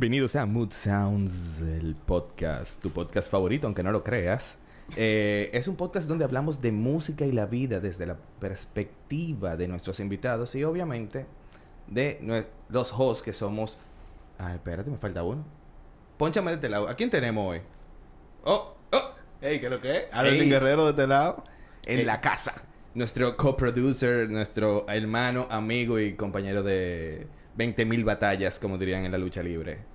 Bienvenidos a Mood Sounds, el podcast, tu podcast favorito, aunque no lo creas. Eh, es un podcast donde hablamos de música y la vida desde la perspectiva de nuestros invitados y obviamente de los hosts que somos... Ah, espérate, me falta uno. Pónchame de este lado. ¿A quién tenemos hoy? Oh, oh. Ey, ¿qué es lo que es? Adelín Ey. Guerrero de este lado. En la casa. Nuestro coproducer, nuestro hermano, amigo y compañero de 20.000 batallas, como dirían en la lucha libre.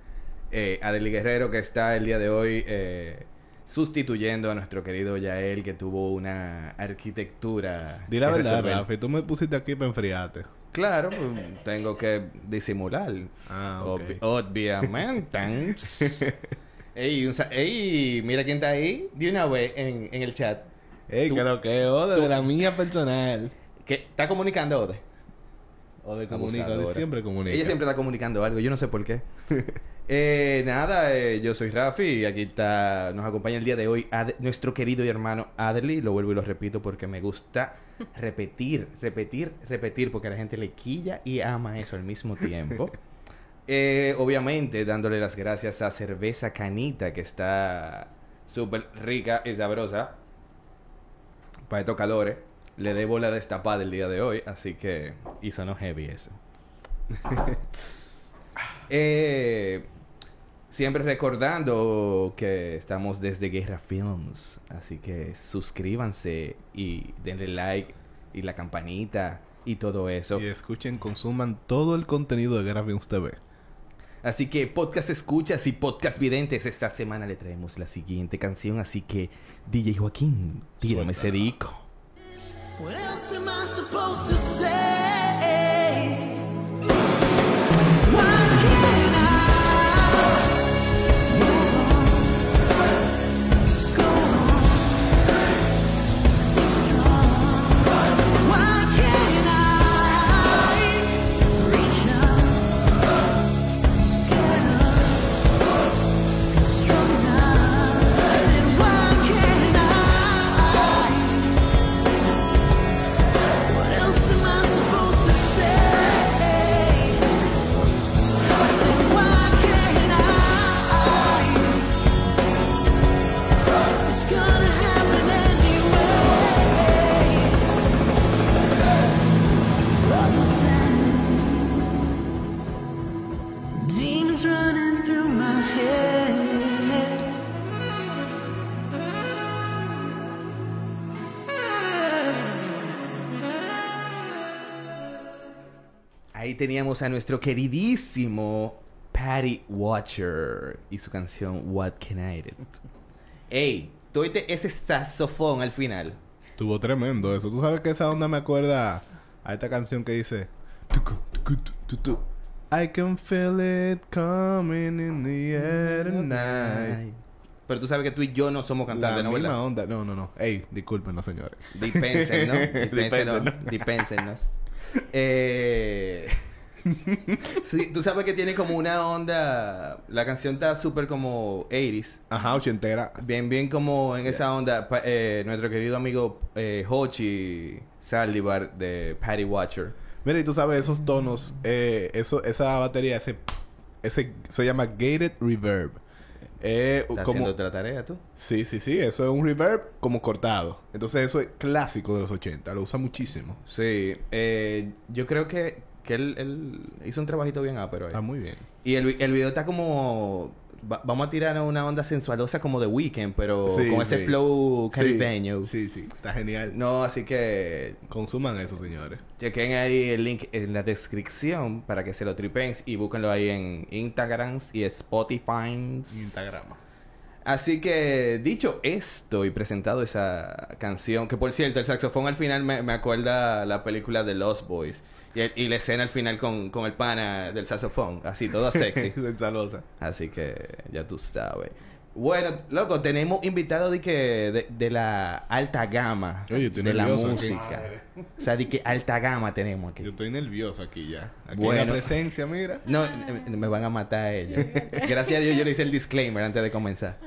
Eh, Adeli Guerrero, que está el día de hoy eh, sustituyendo a nuestro querido Yael, que tuvo una arquitectura. Di la verdad. Rafi. Tú me pusiste aquí para enfriarte. Claro, pues, tengo que disimular. Ah, ok. Obvi- obviamente. ey, un sa- ey, mira quién está ahí de una vez en, en el chat. Ey, Tú- ¿qué es lo que? Oh, de la mía personal. ¿Qué? ¿Está comunicando, Ode? O de comunica, Abusadora. de siempre comunica. Ella siempre está comunicando algo, yo no sé por qué. Eh, nada, eh, yo soy Rafi y aquí está, nos acompaña el día de hoy Ad- nuestro querido y hermano Adli. Lo vuelvo y lo repito porque me gusta repetir, repetir, repetir, porque a la gente le quilla y ama eso al mismo tiempo. Eh, obviamente, dándole las gracias a Cerveza Canita, que está súper rica y sabrosa para estos calores. Le debo la destapada el día de hoy, así que hizo no heavy eso. Eh, siempre recordando que estamos desde Guerra Films, así que suscríbanse y denle like y la campanita y todo eso. Y escuchen, consuman todo el contenido de Guerra Films TV. Así que podcast escuchas y podcast videntes, esta semana le traemos la siguiente canción, así que DJ Joaquín, tírame ese disco. What else am I supposed to say? Ahí teníamos a nuestro queridísimo Patty Watcher y su canción What Can I Do. Ey, tóite ese saxofón al final. Estuvo tremendo eso. Tú sabes que esa onda me acuerda a esta canción que dice... I can feel it coming in the air tonight. Pero tú sabes que tú y yo no somos cantantes, ¿no? misma ¿verdad? onda. No, no, no. Ey, discúlpenos, señores. Dispensen, ¿no? Dispensen, ¿no? Dispensen. Dispensenos. Eh... sí, tú sabes que tiene como una onda... La canción está súper como 80s. Ajá, ochentera. Bien, bien como en esa onda, pa- eh, nuestro querido amigo eh, Hochi Saldivar de Patty Watcher. Mira, y tú sabes, esos tonos, eh, eso, esa batería, ese, ese, se llama gated reverb. Eh, ¿Estás como, haciendo otra tarea tú? sí, sí, sí, eso es un reverb como cortado. Entonces eso es clásico de los 80, lo usa muchísimo. Sí, eh, yo creo que, que él, él hizo un trabajito bien ápero ahí. Está muy bien. Y el, el video está como... va- vamos a tirar una onda sensualosa como de Weekend, pero Sí, con ese sí. flow caribeño. Sí, sí, está genial. No, así que Consuman eso, señores. chequen ahí el link en la descripción para que se lo tripen y búsquenlo ahí en Instagram y Spotify. Instagram. Así que, dicho esto y presentado esa canción, que por cierto, el saxofón al final me, me acuerda la película de Lost Boys. Y, el- y la escena al final con, con el pana del saxofón, así, todo sexy. Así que ya tú sabes. Bueno, loco, tenemos invitados de que de, de la alta gama Oye, estoy de la aquí. música. O sea, de que alta gama tenemos aquí. Yo estoy nervioso aquí ya. Aquí Bueno. en la presencia, mira. No, me van a matar a ellos. Gracias a Dios yo le hice el disclaimer antes de comenzar.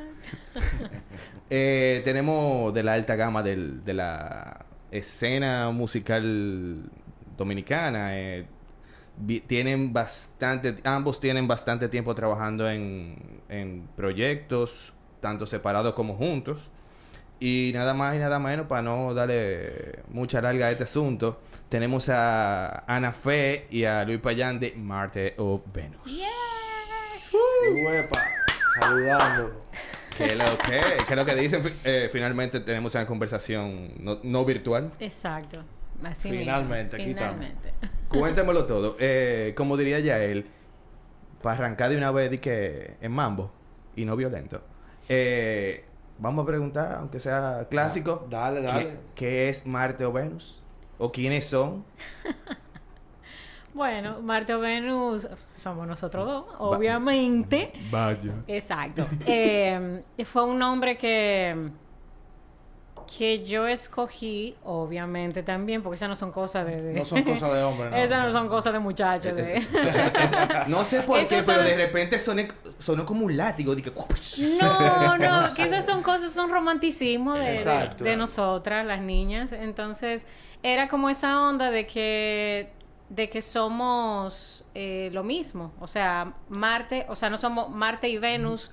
Eh, tenemos de la alta gama del- de la escena musical dominicana. eh, vi- tienen bastante, ambos tienen bastante tiempo trabajando en, en proyectos, tanto separados como juntos. Y nada más y nada menos, para no darle mucha larga a este asunto, tenemos a Ana Fe y a Luis Payán de Marte o Venus. Uepa, saludando. ¿Qué es lo que, qué es lo que dicen? Eh, finalmente tenemos una conversación no, no virtual. Exacto. Así mismo. Finalmente, aquí estamos. Finalmente. Cuéntemelo todo. Eh, como diría ya él, para arrancar de una vez de que en mambo y no violento. Eh, vamos a preguntar, aunque sea clásico. Dale, ¿qué- dale. ¿Qué, es Marte o Venus? ¿O quiénes son? Bueno, Marte o Venus somos nosotros dos, obviamente. Vaya. Exacto. Eh, fue un nombre que que yo escogí, obviamente también, porque esas no son cosas de, de- No son cosas de hombre, no. esas no son cosas de muchachos. de- Es- es- es- no sé por qué, pero de repente sonó, sonó como un látigo. Dije, No, no, que esas son cosas, son romanticismo de, de nosotras, las niñas. Entonces, era como esa onda de que, de que somos eh, lo mismo. O sea, Marte, o sea, no somos Marte y Venus.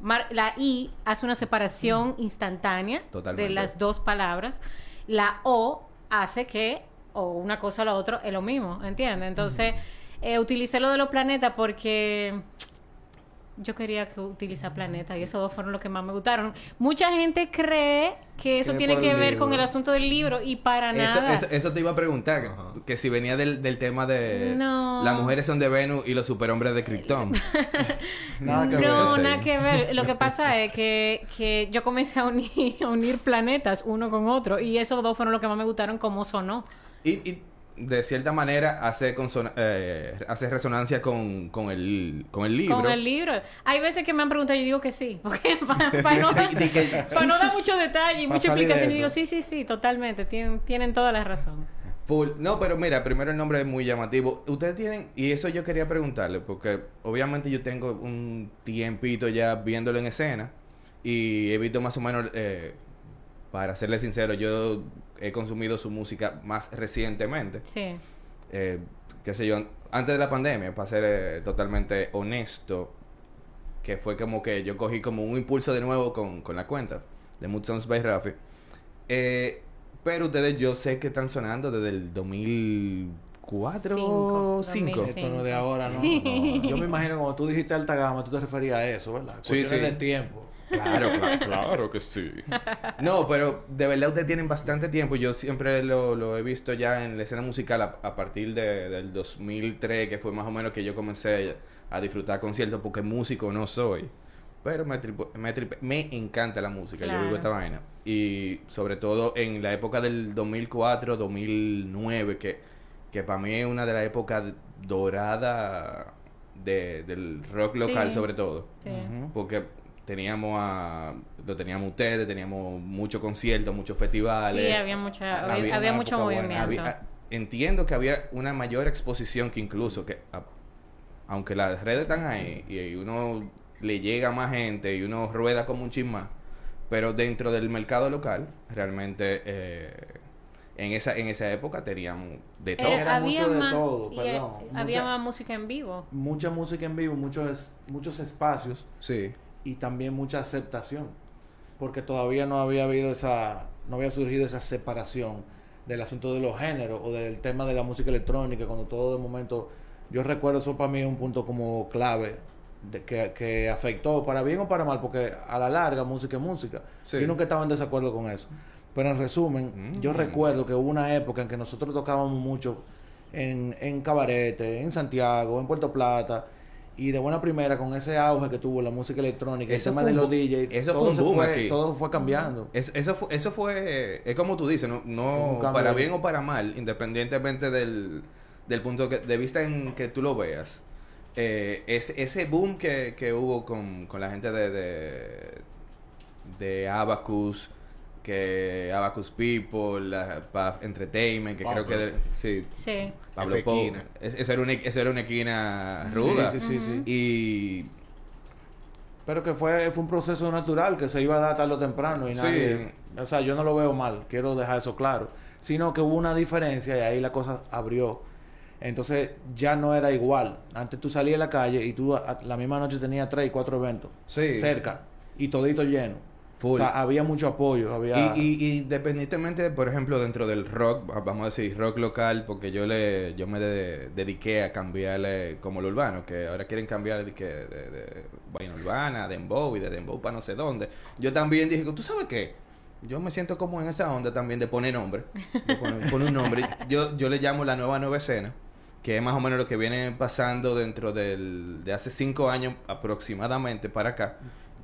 Mar- la I hace una separación instantánea Totalmente. de las dos palabras. La O hace que, o una cosa o la otra, es lo mismo, ¿entiendes? Entonces, eh, utilicé lo de los planetas porque yo quería que utilizar planetas y esos dos fueron los que más me gustaron. Mucha gente cree que eso tiene que ver libro. con el asunto del libro y para Eso, nada. eso, eso te iba a preguntar, que- que si venía del, del tema de No. las mujeres son de Venus y los superhombres de Krypton. Nada que ver. no, Sí. nada que ver. Lo que pasa es que, que yo comencé a unir, a unir planetas uno con otro y esos dos fueron los que más me gustaron como sonó. Y, y de cierta manera hace, eh, hace resonancia con, con, el, con el libro. Con el libro. Hay veces que me han preguntado y yo digo que sí, porque para, no, para no dar mucho detalle y mucha explicación, y digo sí, sí, sí, totalmente, tienen, tienen toda la razón. Full. No, pero mira, primero el nombre es muy llamativo. Ustedes tienen, y eso yo quería preguntarle, porque obviamente yo tengo un tiempito ya viéndolo en escena y he visto más o menos, eh, para serle sincero, yo he consumido su música más recientemente. Sí. eh, qué sé yo, antes de la pandemia, para ser eh, totalmente honesto, que fue como que yo cogí como un impulso de nuevo con, con la cuenta de Mood Sounds by Rafi. Eh, pero ustedes yo sé que están sonando desde el 2004 Cinco, 5. 2005. Esto no es de ahora, no, Sí. no. Yo me imagino cuando tú dijiste alta gama, tú te referías a eso, ¿verdad? Sí, Cuestiones sí. de tiempo. Claro, claro, claro que sí. No, pero de verdad ustedes tienen bastante tiempo. Yo siempre lo, lo he visto ya en la escena musical a, a partir de- del 2003, que fue más o menos que yo comencé a disfrutar conciertos, porque músico no soy. Pero me, tripo- me, tripe- me encanta la música, yo vivo esta vaina. Y sobre todo en la época del 2004, 2009, que, que para mí es una de las épocas doradas de, del rock local, Sí. sobre todo. Sí. Porque teníamos a, lo teníamos ustedes, teníamos muchos conciertos, muchos festivales. Sí, había mucha, había, Había había una mucho movimiento. Había- entiendo que había una mayor exposición que incluso que a- aunque las redes están ahí y uno le llega a más gente y uno rueda como un chisma, pero dentro del mercado local realmente eh, en esa en esa época teníamos de todo. Eh, Era había mucho de más, todo, y, perdón. eh, había más música en vivo. Mucha música en vivo, muchos, muchos espacios Sí. Y también mucha aceptación. Porque todavía no había habido esa, no había surgido esa separación del asunto de los géneros o del tema de la música electrónica, cuando todo de momento, yo recuerdo eso para mí es un punto como clave de que, que afectó para bien o para mal, porque a la larga música es música. Sí. Yo nunca estaba en desacuerdo con eso. Pero en resumen, Mm. yo recuerdo que hubo una época en que nosotros tocábamos mucho en, en cabarete, en Santiago, en Puerto Plata, y de buena primera con ese auge que tuvo la música electrónica, Eso el tema de los DJs, eso todo fue un se boom fue, aquí. todo fue cambiando. Es- eso fue, eso fue, es como tú dices, no, para bien o para mal, independientemente del, del punto que- de vista en que tú lo veas. Eh, es, ese boom que, que hubo con, con la gente de, de, de Abacus, que Abacus People, la, Entertainment, que creo que de- sí, Sí. Pablo Esa Pou. esquina. Es- Esa era una, esa era una esquina ruda. Sí, sí, sí, sí. Y Pero que fue, fue un proceso natural que se iba a dar tarde o temprano y Sí. nadie... O sea, yo no lo veo mal, quiero dejar eso claro. Sino que hubo una diferencia y ahí la cosa abrió Entonces ya no era igual. Antes tú salías a la calle y tú a- la misma noche tenías tres y cuatro eventos Sí. cerca y todito lleno. Full. O sea, había mucho apoyo. Había... Y, y, y independientemente, por ejemplo, dentro del rock, va- vamos a decir rock local, porque yo le yo me de- dediqué a cambiarle como lo urbano, que ahora quieren cambiar de, de, de vaina urbana, dembow y de dembow para no sé dónde. Yo también dije, ¿tú sabes qué? Yo me siento como en esa onda también de poner nombre, de poner, poner un nombre. Yo, yo le llamo la nueva nueva escena, que es más o menos lo que viene pasando dentro del, de hace cinco años aproximadamente para acá,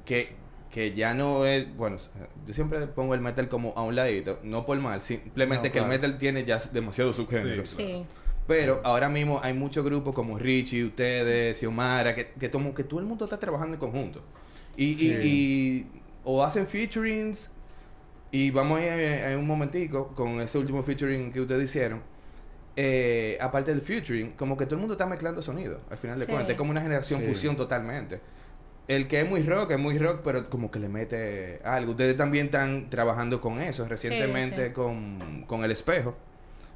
que, que ya no es, bueno, yo siempre pongo el metal como a un ladito, no por mal, simplemente No, que el metal tiene ya demasiados subgéneros. Sí, Sí. Pero ahora mismo hay muchos grupos como Richie, ustedes, Xiomara, que, que, tomo- que todo el mundo está trabajando en conjunto. Y, y- Sí. y- o hacen featurings, y vamos a ir a, a un momentico con ese último featuring que ustedes hicieron. Eh, aparte del featuring, como que todo el mundo está mezclando sonido, al final de Sí. cuentas. Es como una generación Sí. fusión totalmente. El que es muy rock, es muy rock, pero como que le mete algo. Ustedes también están trabajando con eso recientemente sí. Con, con El Espejo,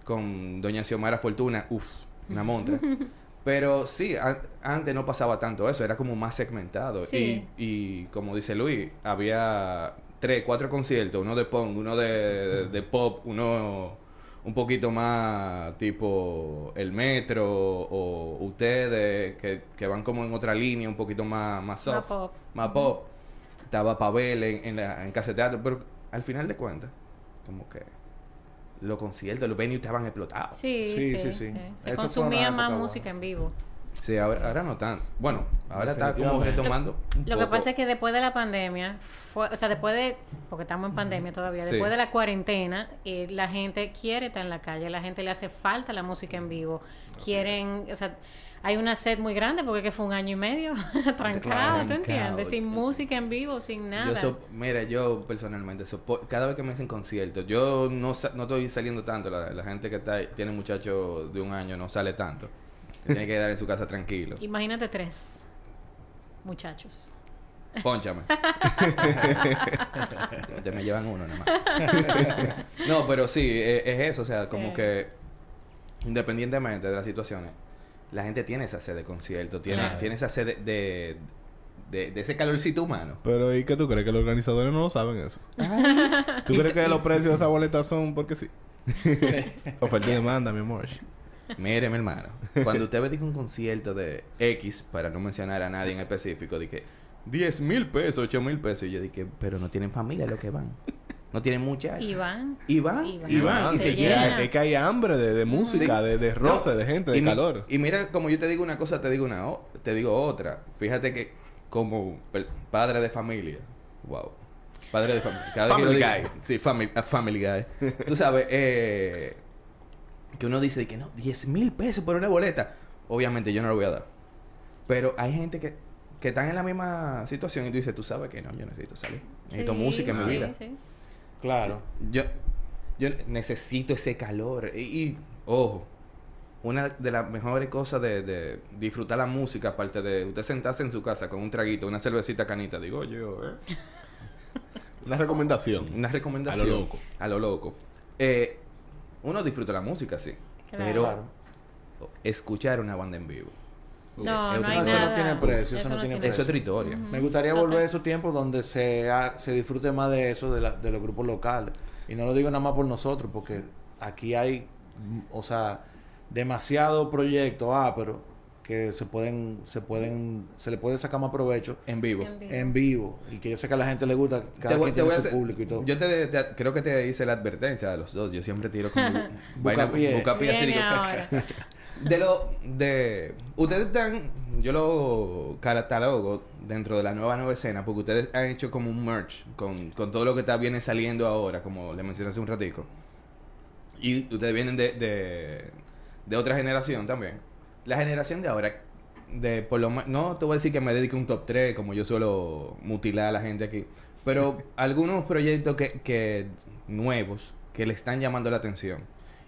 con Doña Xiomara Fortuna, uff, una montra. pero sí, an- antes no pasaba tanto eso, era como más segmentado. Sí. Y, y como dice Luis, había tres, cuatro conciertos, uno de punk, uno de, de pop, uno un poquito más tipo el metro o ustedes que, que van como en otra línea un poquito más más soft Más pop. más pop. estaba Pavel en, en, la, en Casa de Teatro pero al final de cuentas como que los conciertos los venues estaban explotados Sí, Sí, sí, sí, sí. sí. Se Eso consumía más música en vivo. Sí ahora, ahora no tan bueno ahora está como retomando un Lo que pasa es que después de la pandemia, fue, o sea, después de, porque estamos en pandemia todavía, Sí. después de la cuarentena, eh, la gente quiere estar en la calle, la gente le hace falta la música en vivo, quieren, o sea, hay una sed muy grande porque que fue un año y medio trancado. ¿te entiendes? Sin música en vivo, sin nada. Yo so- mira, yo personalmente, sopo- cada vez que me hacen conciertos, yo no, sa- no estoy saliendo tanto. La, la gente que está, tiene muchachos de un año no sale tanto. Tiene que quedar en su casa tranquilo. Imagínate tres muchachos. Pónchame. ya me llevan uno nada más. no, pero sí, e- es, eso. O sea, como Sí. que independientemente de las situaciones, la gente tiene esa sed de concierto, tiene, Claro. tiene esa sed de, de, de- de ese calorcito humano. Pero ¿y qué tú crees? ¿Que los organizadores no lo saben eso? ¿Tú crees que los precios de esa boleta son porque sí? Oferta y demanda, mi amor. Mire, mi hermano, cuando usted ve un concierto de X, para no mencionar a nadie en específico, de que 10 mil pesos, 8 mil pesos, y yo dije, pero no tienen familia los que van. No tienen muchachos. Y van. Y van, Y van. y van, y Se se Es que hay hambre de, de música, Sí. de, de roce, No, de gente, de y mi- calor. Y mira, como yo te digo una cosa, te digo una o- te digo otra. Fíjate que como padre de familia, wow. Padre de familia. Cada vez que Family guy. digo- Sí, family, a family guy. Tú sabes, eh, que uno dice que no, 10 mil pesos por una boleta. Obviamente yo no lo voy a dar. Pero hay gente que, que están en la misma situación y tú dices, tú sabes que no, yo necesito salir. Necesito Sí, música en mi vida. sí. Claro. Yo, yo necesito ese calor. Y, y, ojo, una de las mejores cosas de, de disfrutar la música, aparte de usted sentarse en su casa con un traguito, una cervecita canita, digo yo, ¿eh? Una recomendación. Una recomendación. A lo loco. A lo loco. Eh, uno disfruta la música, sí. Claro. Pero Claro. escuchar una banda en vivo. No, hay. Eso no tiene precio, eso no tiene Es otra historia. Me gustaría Total. volver a esos tiempos donde se, ha- se disfrute más de eso, de, la- de los grupos locales. Y no lo digo nada más por nosotros, porque aquí hay, o sea, demasiado proyectos, ah, pero que se pueden, se pueden, se le puede sacar más provecho En vivo. En vivo. en vivo. Y que yo sé que a la gente le gusta, cada Te voy- quien te voy tiene a su hacer- público y todo. Yo te, te- creo que te hice la advertencia de los dos. Yo siempre tiro como vaina Bucapié. bucapié, así Viene digo, ahora. De lo de ustedes están yo lo catalogo dentro de la nueva nueva escena porque ustedes han hecho como un merch con, con todo lo que está viene saliendo ahora, como le mencioné hace un ratico. Y ustedes vienen de, de, de otra generación también. La generación de ahora de por lo no te voy a decir que me dedique a un top 3 como yo suelo mutilar a la gente aquí, pero algunos proyectos que, que nuevos que le están llamando la atención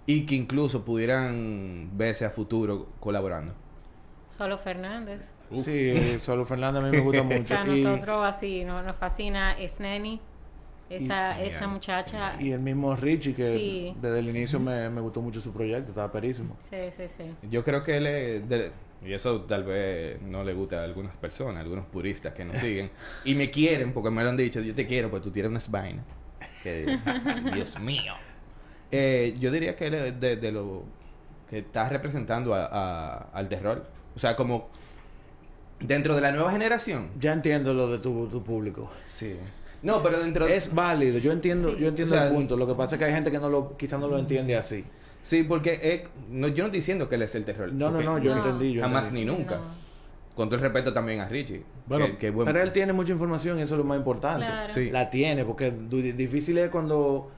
y que incluso pudieran verse a futuro colaborando. Solo Fernández. Sí, Solo Fernando a mí me gusta O mucho. sea, Y- nosotros así, no, nos fascina Sneni. Esa, esa muchacha. Y el mismo Richie, que Sí. desde el inicio me, me gustó mucho su proyecto, estaba perísimo. Sí, sí, sí. Yo creo que él es de- y eso tal vez no le gusta a algunas personas, a algunos puristas que nos siguen y me quieren porque me lo han dicho, yo te quiero, pues tú tienes unas vainas. Que, Dios mío. Eh, yo diría que él es de, de lo que está representando a- a- al terror. O sea, como dentro de la nueva generación. Ya entiendo lo de tu, tu público. Sí. No, pero dentro Es válido, yo entiendo, Sí. yo entiendo O sea, el punto. Lo que pasa es que hay gente que no lo, quizás no lo entiende así. Sí, porque eh, no, yo no estoy diciendo que él es el terror. No, no, no, yo No. entendí. Yo Jamás entendí. ni nunca. No. Con todo el respeto también a Richie. Bueno, que- que buen- Pero él tiene mucha información y eso es lo más importante. Claro. Sí. La tiene, porque difícil es cuando,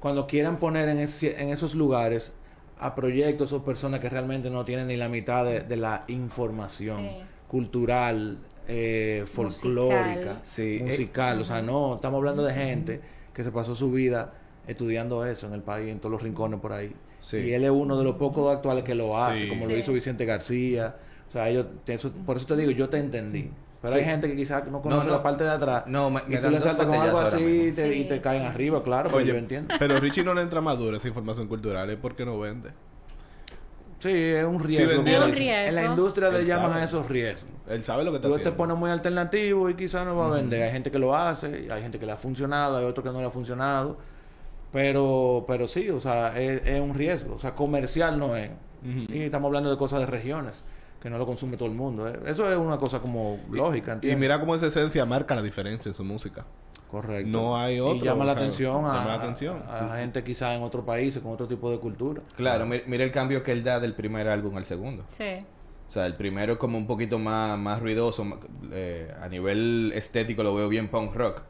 cuando quieran poner en, ese- en esos lugares a proyectos o personas que realmente no tienen ni la mitad de, de la información Sí. cultural, eh, folclórica, Sí. musical. O sea, no, estamos hablando de gente que se pasó su vida estudiando eso en el país, en todos los rincones por ahí. Sí. Y él es uno de los pocos actuales que lo hace, Sí. como lo hizo Vicente García. O sea, eso- por eso te digo, yo te entendí. Pero Sí. hay gente que quizás no conoce no. la parte de atrás. No, me- y me tú le saltas con algo así y te, y Sí, te caen sí. arriba, claro, pero yo entiendo. pero Richie no le entra madura esa información cultural, es porque no vende. Sí, es un riesgo. Es un dicen. En la riesgo. industria le llaman sabe. a esos riesgos. Él sabe lo que está Tú te haciendo. pones muy alternativo y quizás no va a vender. Hay gente que lo hace, hay gente que le ha funcionado, hay otro que no le ha funcionado. Pero, pero sí, o sea, es, es un riesgo. O sea, comercial no es. Y estamos hablando de cosas de regiones, que no lo consume todo el mundo. ¿eh? Eso es una cosa como lógica, Y mira cómo esa esencia marca la diferencia en su música. Correcto. No hay otro, Y llama la o sea, atención a, llama la atención. a- a gente quizás en otros países con otro tipo de cultura. Claro, mi- mira el cambio que él da del primer álbum al segundo. Sí. O sea, el primero es como un poquito más, más ruidoso. eh, a nivel estético lo veo bien punk rock.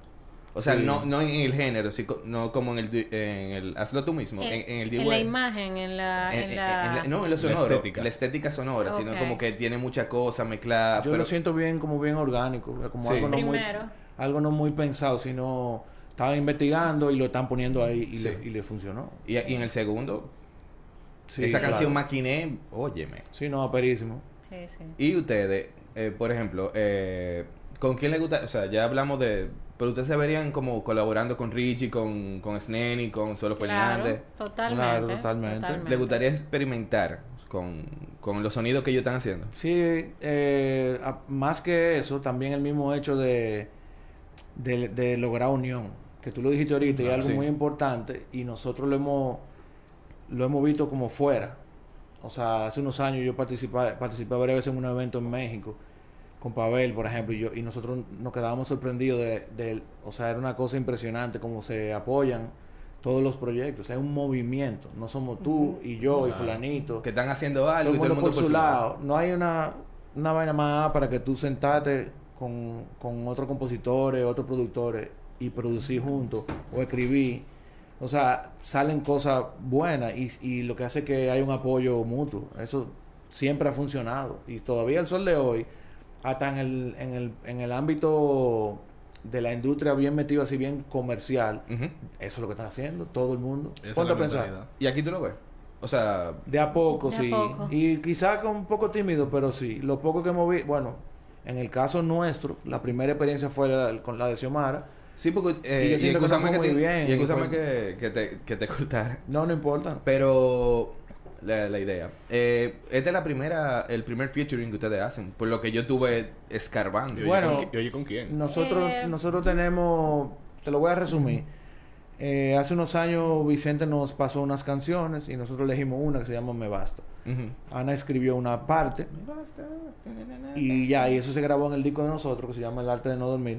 O sea, Sí. no, no en el género, sí, no como en el, di- en el... Hazlo tú mismo. En, en el en la imagen, en la... En- En, en- la... en la- no, en lo La sonoro. estética. La estética sonora, sino como que tiene mucha cosa mezclada. Yo pero, lo siento bien, como bien orgánico, como Sí. algo, no muy, Primero. Algo no muy pensado, sino estaban investigando y lo están poniendo ahí y, Sí. le, y le funcionó. y, y en el segundo, Sí, esa claro. canción Maquiné, óyeme. Sí, no, aperísimo. Sí, sí. Y ustedes, eh, por ejemplo, eh, ¿con quién le gusta? O sea, ya hablamos de... Pero ustedes se verían como colaborando con Richie, con, con Sneni, con Solo Claro, Fernández. totalmente. Claro, totalmente. ¿Le gustaría experimentar con, con los sonidos que ellos están haciendo? Sí, eh, a- más que eso, también el mismo hecho de, de, de lograr unión, que tú lo dijiste ahorita, y es algo sí. muy importante, y nosotros lo hemos, lo hemos visto como fuera. O sea, hace unos años yo participé, participé varias veces en un evento en México, con Pavel, por ejemplo, y, yo, y nosotros nos quedábamos sorprendidos de, de- o sea, era una cosa impresionante cómo se apoyan todos los proyectos, es un movimiento, no somos tú y yo y fulanito Que están haciendo algo todo y el todo el mundo mundo por su lado. No hay una, una vaina más para que tú sentarte con, con otros compositores, otros productores y producir juntos o escribir. O sea, salen cosas buenas y, y lo que hace que hay un apoyo mutuo. Eso siempre ha funcionado. Y todavía el sol de hoy, hasta en el, en el, en el ámbito de la industria bien metido así bien comercial, eso es lo que están haciendo todo el mundo. Ponte a pensar. ¿Y aquí tú lo ves? O sea, De a poco, De a sí. poco. Y quizás con un poco tímido, pero sí. Lo poco que hemos visto, bueno, en el caso nuestro, la primera experiencia fue la- con la de Xiomara. sí, porque... Eh, Y siento que que te, muy bien, y y excúsame fue- que, que te, que te cortara. No, no importa. Pero la, la idea. Eh, esta es la primera, el primer featuring que ustedes hacen, por lo que yo tuve escarbando. ¿Y oye, Bueno. y oye, con quién? Nosotros, Eh. nosotros tenemos, te lo voy a resumir. Eh, hace unos años Vicente nos pasó unas canciones y nosotros elegimos una que se llama Me Basta. Ana escribió una parte y ya, y eso se grabó en el disco de nosotros que se llama El Arte de No Dormir.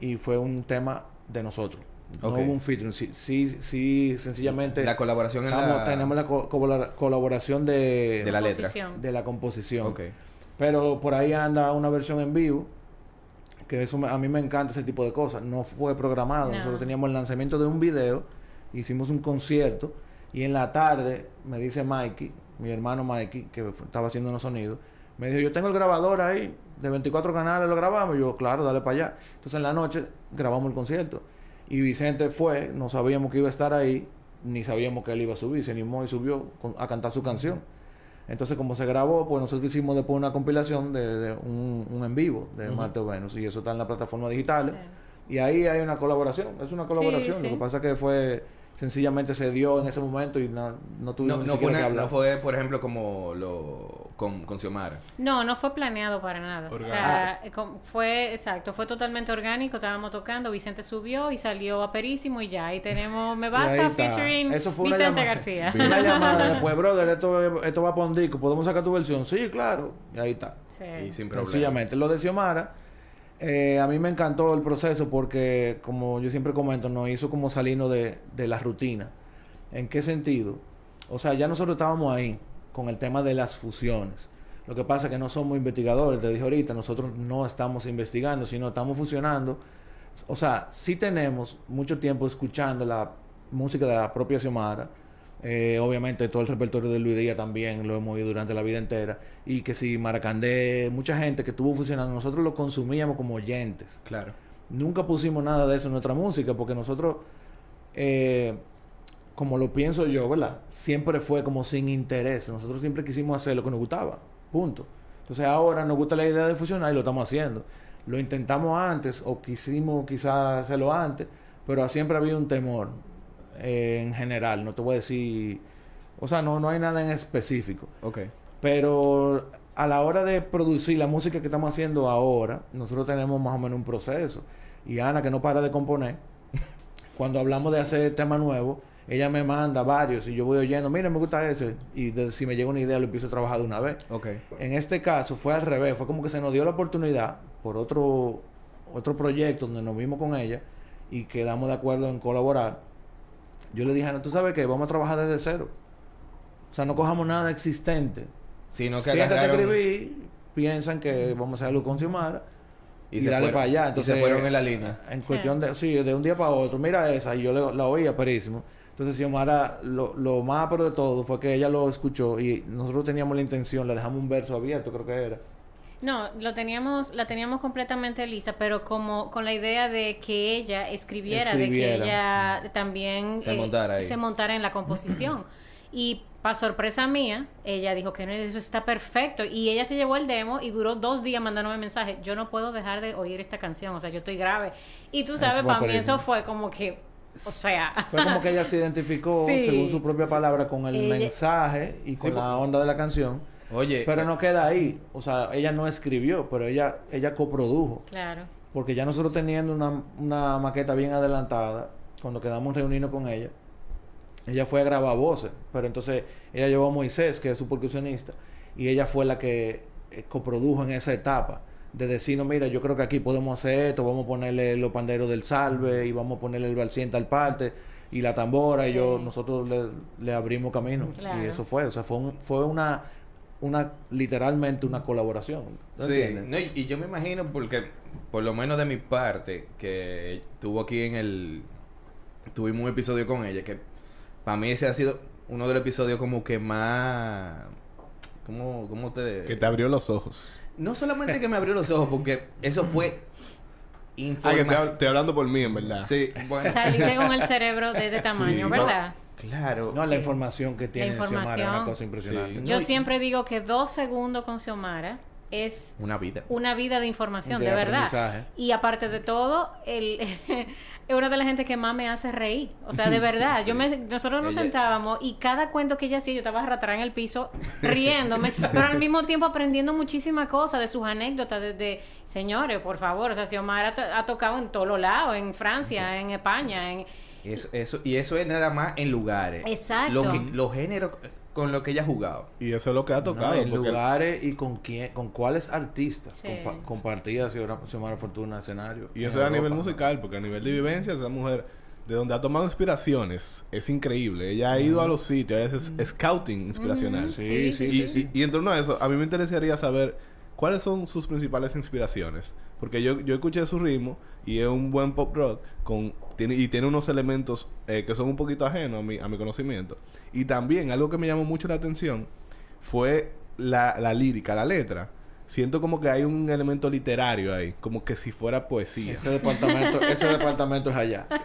Y fue un tema de nosotros. No hubo un featuring. Sí, sí, sí, sencillamente La colaboración en estamos- la... tenemos la co- colabora- colaboración de, De la letra. De la composición. Pero por ahí anda una versión en vivo, que eso me- a mí me encanta ese tipo de cosas. No fue programado. No. Nosotros teníamos el lanzamiento de un video, hicimos un concierto y en la tarde me dice Mikey, mi hermano Mikey, que estaba haciendo unos sonidos, me dijo, yo tengo el grabador ahí, de 24 canales lo grabamos. Yo, claro, dale para allá. Entonces en la noche grabamos el concierto. Y Vicente fue, no sabíamos que iba a estar ahí, ni sabíamos que él iba a subir. Se animó y subió con- a cantar su canción. Entonces, como se grabó, pues nosotros hicimos después una compilación de, de un, un en vivo de. Marte o Venus. Y eso está en la plataforma digital. Y ahí hay una colaboración, es una colaboración. sí. Lo que pasa que fue, sencillamente se dio en ese momento y no, no tuvimos No, ni no, fue que hablar. no fue, por ejemplo, como lo con, con Xiomara. No, no fue planeado para nada. O Orgánico. sea, eh, fue exacto, fue totalmente orgánico. Estábamos tocando, Vicente subió y salió aperísimo y ya. Ahí tenemos Me Basta featuring Eso fue una Vicente llamada- García. Una llamada después, brother, esto, esto va para un disco, ¿podemos sacar tu versión? Sí, claro. Y ahí está. Sí. Y sin problema. Sencillamente. Lo de Xiomara, eh, a mí me encantó el proceso porque, como yo siempre comento, nos hizo como salirnos de, de la rutina. ¿En qué sentido? O sea, ya nosotros estábamos ahí con el tema de las fusiones. Lo que pasa es que no somos investigadores, te dije ahorita, nosotros no estamos investigando, sino estamos fusionando. O sea, sí tenemos mucho tiempo escuchando la música de la propia Xiomara. Eh, obviamente todo el repertorio de Luis Díaz también lo hemos oído durante la vida entera. Y que si Maracandé, mucha gente que estuvo fusionando, nosotros lo consumíamos como oyentes. Claro. Nunca pusimos nada de eso en nuestra música porque nosotros, eh, como lo pienso yo, ¿verdad? Siempre fue como sin interés. Nosotros siempre quisimos hacer lo que nos gustaba. Punto. Entonces ahora nos gusta la idea de fusionar y lo estamos haciendo. Lo intentamos antes o quisimos quizás hacerlo antes, pero siempre ha habido un temor eh, en general. No te voy a decir... O sea, no, no hay nada en específico. Ok. Pero a la hora de producir la música que estamos haciendo ahora, nosotros tenemos más o menos un proceso. Y Ana, que no para de componer, cuando hablamos de hacer tema nuevo, ella me manda varios y yo voy oyendo, mira, me gusta ese. Y de- si me llega una idea, lo empiezo a trabajar de una vez. Ok. En este caso fue al revés, fue como que se nos dio la oportunidad por otro, otro proyecto donde nos vimos con ella y quedamos de acuerdo en colaborar. Yo le dije, Ana, tú sabes que vamos a trabajar desde cero. O sea, no cojamos nada existente. Sino que Siéntate a agarraron escribir, piensan que vamos a hacerlo con Xiomara y, se dale fueron- para allá. y Entonces, se fueron en la línea. En Sí. cuestión de, sí, de un día para otro, mira esa, y yo le- la oía perísimo. Entonces Xiomara, lo, lo más pero de todo fue que ella lo escuchó y nosotros teníamos la intención, le dejamos un verso abierto, creo que era. No, lo teníamos, la teníamos completamente lista, pero como con la idea de que ella escribiera, de que ella también eh, Se montara ahí. se montara en la composición. y para sorpresa mía, ella dijo que no, eso está perfecto. Y ella se llevó el demo y duró dos días mandándome mensajes. Yo no puedo dejar de oír esta canción, o sea, yo estoy grave. Y tú sabes, para mí eso fue como que, o sea, Fue como que ella se identificó, Sí. según su propia palabra, con el Ella- mensaje y con Sí, la onda de la canción. Oye, Pero no queda ahí. O sea, ella no escribió, pero ella, ella coprodujo. claro. Porque ya nosotros teniendo una, una maqueta bien adelantada, cuando quedamos reunidos con ella, ella fue a grabar voces. Pero entonces ella llevó a Moisés, que es su percusionista, y ella fue la que eh, coprodujo en esa etapa. De decirnos, mira, yo creo que aquí podemos hacer esto, vamos a ponerle los panderos del salve y vamos a ponerle el balsín tal parte y la tambora y yo nosotros le, le abrimos camino Claro. y eso fue, o sea, fue un- fue una una literalmente una colaboración. ¿no Sí, no, y, y yo me imagino porque, por lo menos de mi parte, que tuvo aquí en el... Tuvimos un episodio con ella, que para mí ese ha sido uno de los episodios como que más... ¿Cómo, cómo te...? Que te abrió los ojos. No solamente que me abrió los ojos, porque eso fue... Ah, que información. te, estoy hablando por mí, en verdad. Sí, bueno. Saliste con el cerebro de, de tamaño, Sí. ¿verdad? Claro. No, la información que tiene información. Xiomara es una cosa impresionante. Sí. Yo No, y- siempre digo que dos segundos con Xiomara es Una vida. una vida de información, De de, verdad. Y aparte de todo, el, es una de las gente que más me hace reír. O sea, de verdad. yo me, nosotros nos Ella- sentábamos y cada cuento que ella hacía, yo estaba arrastrada en el piso riéndome, pero al mismo tiempo aprendiendo muchísimas cosas de sus anécdotas. Desde, señores, por favor, o sea, Xiomara to- ha tocado en todos los lados, en Francia, en España, en... Eso, eso, y eso es nada más en lugares. Exacto. Lo que, los géneros con los que ella ha jugado. Y eso es lo que ha tocado. No, en lugares y con quién, con cuáles artistas Sí. compa- compartía Xiomara Fortuna escenario. Y eso es a nivel musical, porque a nivel de vivencia, esa mujer, de donde ha tomado inspiraciones, es increíble. Ella ha ido a los sitios, ella es scouting inspiracional. Sí, sí, Y, sí. y- y en torno a eso, a mí me interesaría saber cuáles son sus principales inspiraciones. Porque yo, yo escuché su ritmo y es un buen pop rock con, tiene, y tiene unos elementos eh, que son un poquito ajenos a mi, a mi conocimiento. Y también algo que me llamó mucho la atención fue la, la lírica, la letra. Siento como que hay un elemento literario ahí, como que si fuera poesía. Ese departamento, ese departamento es allá.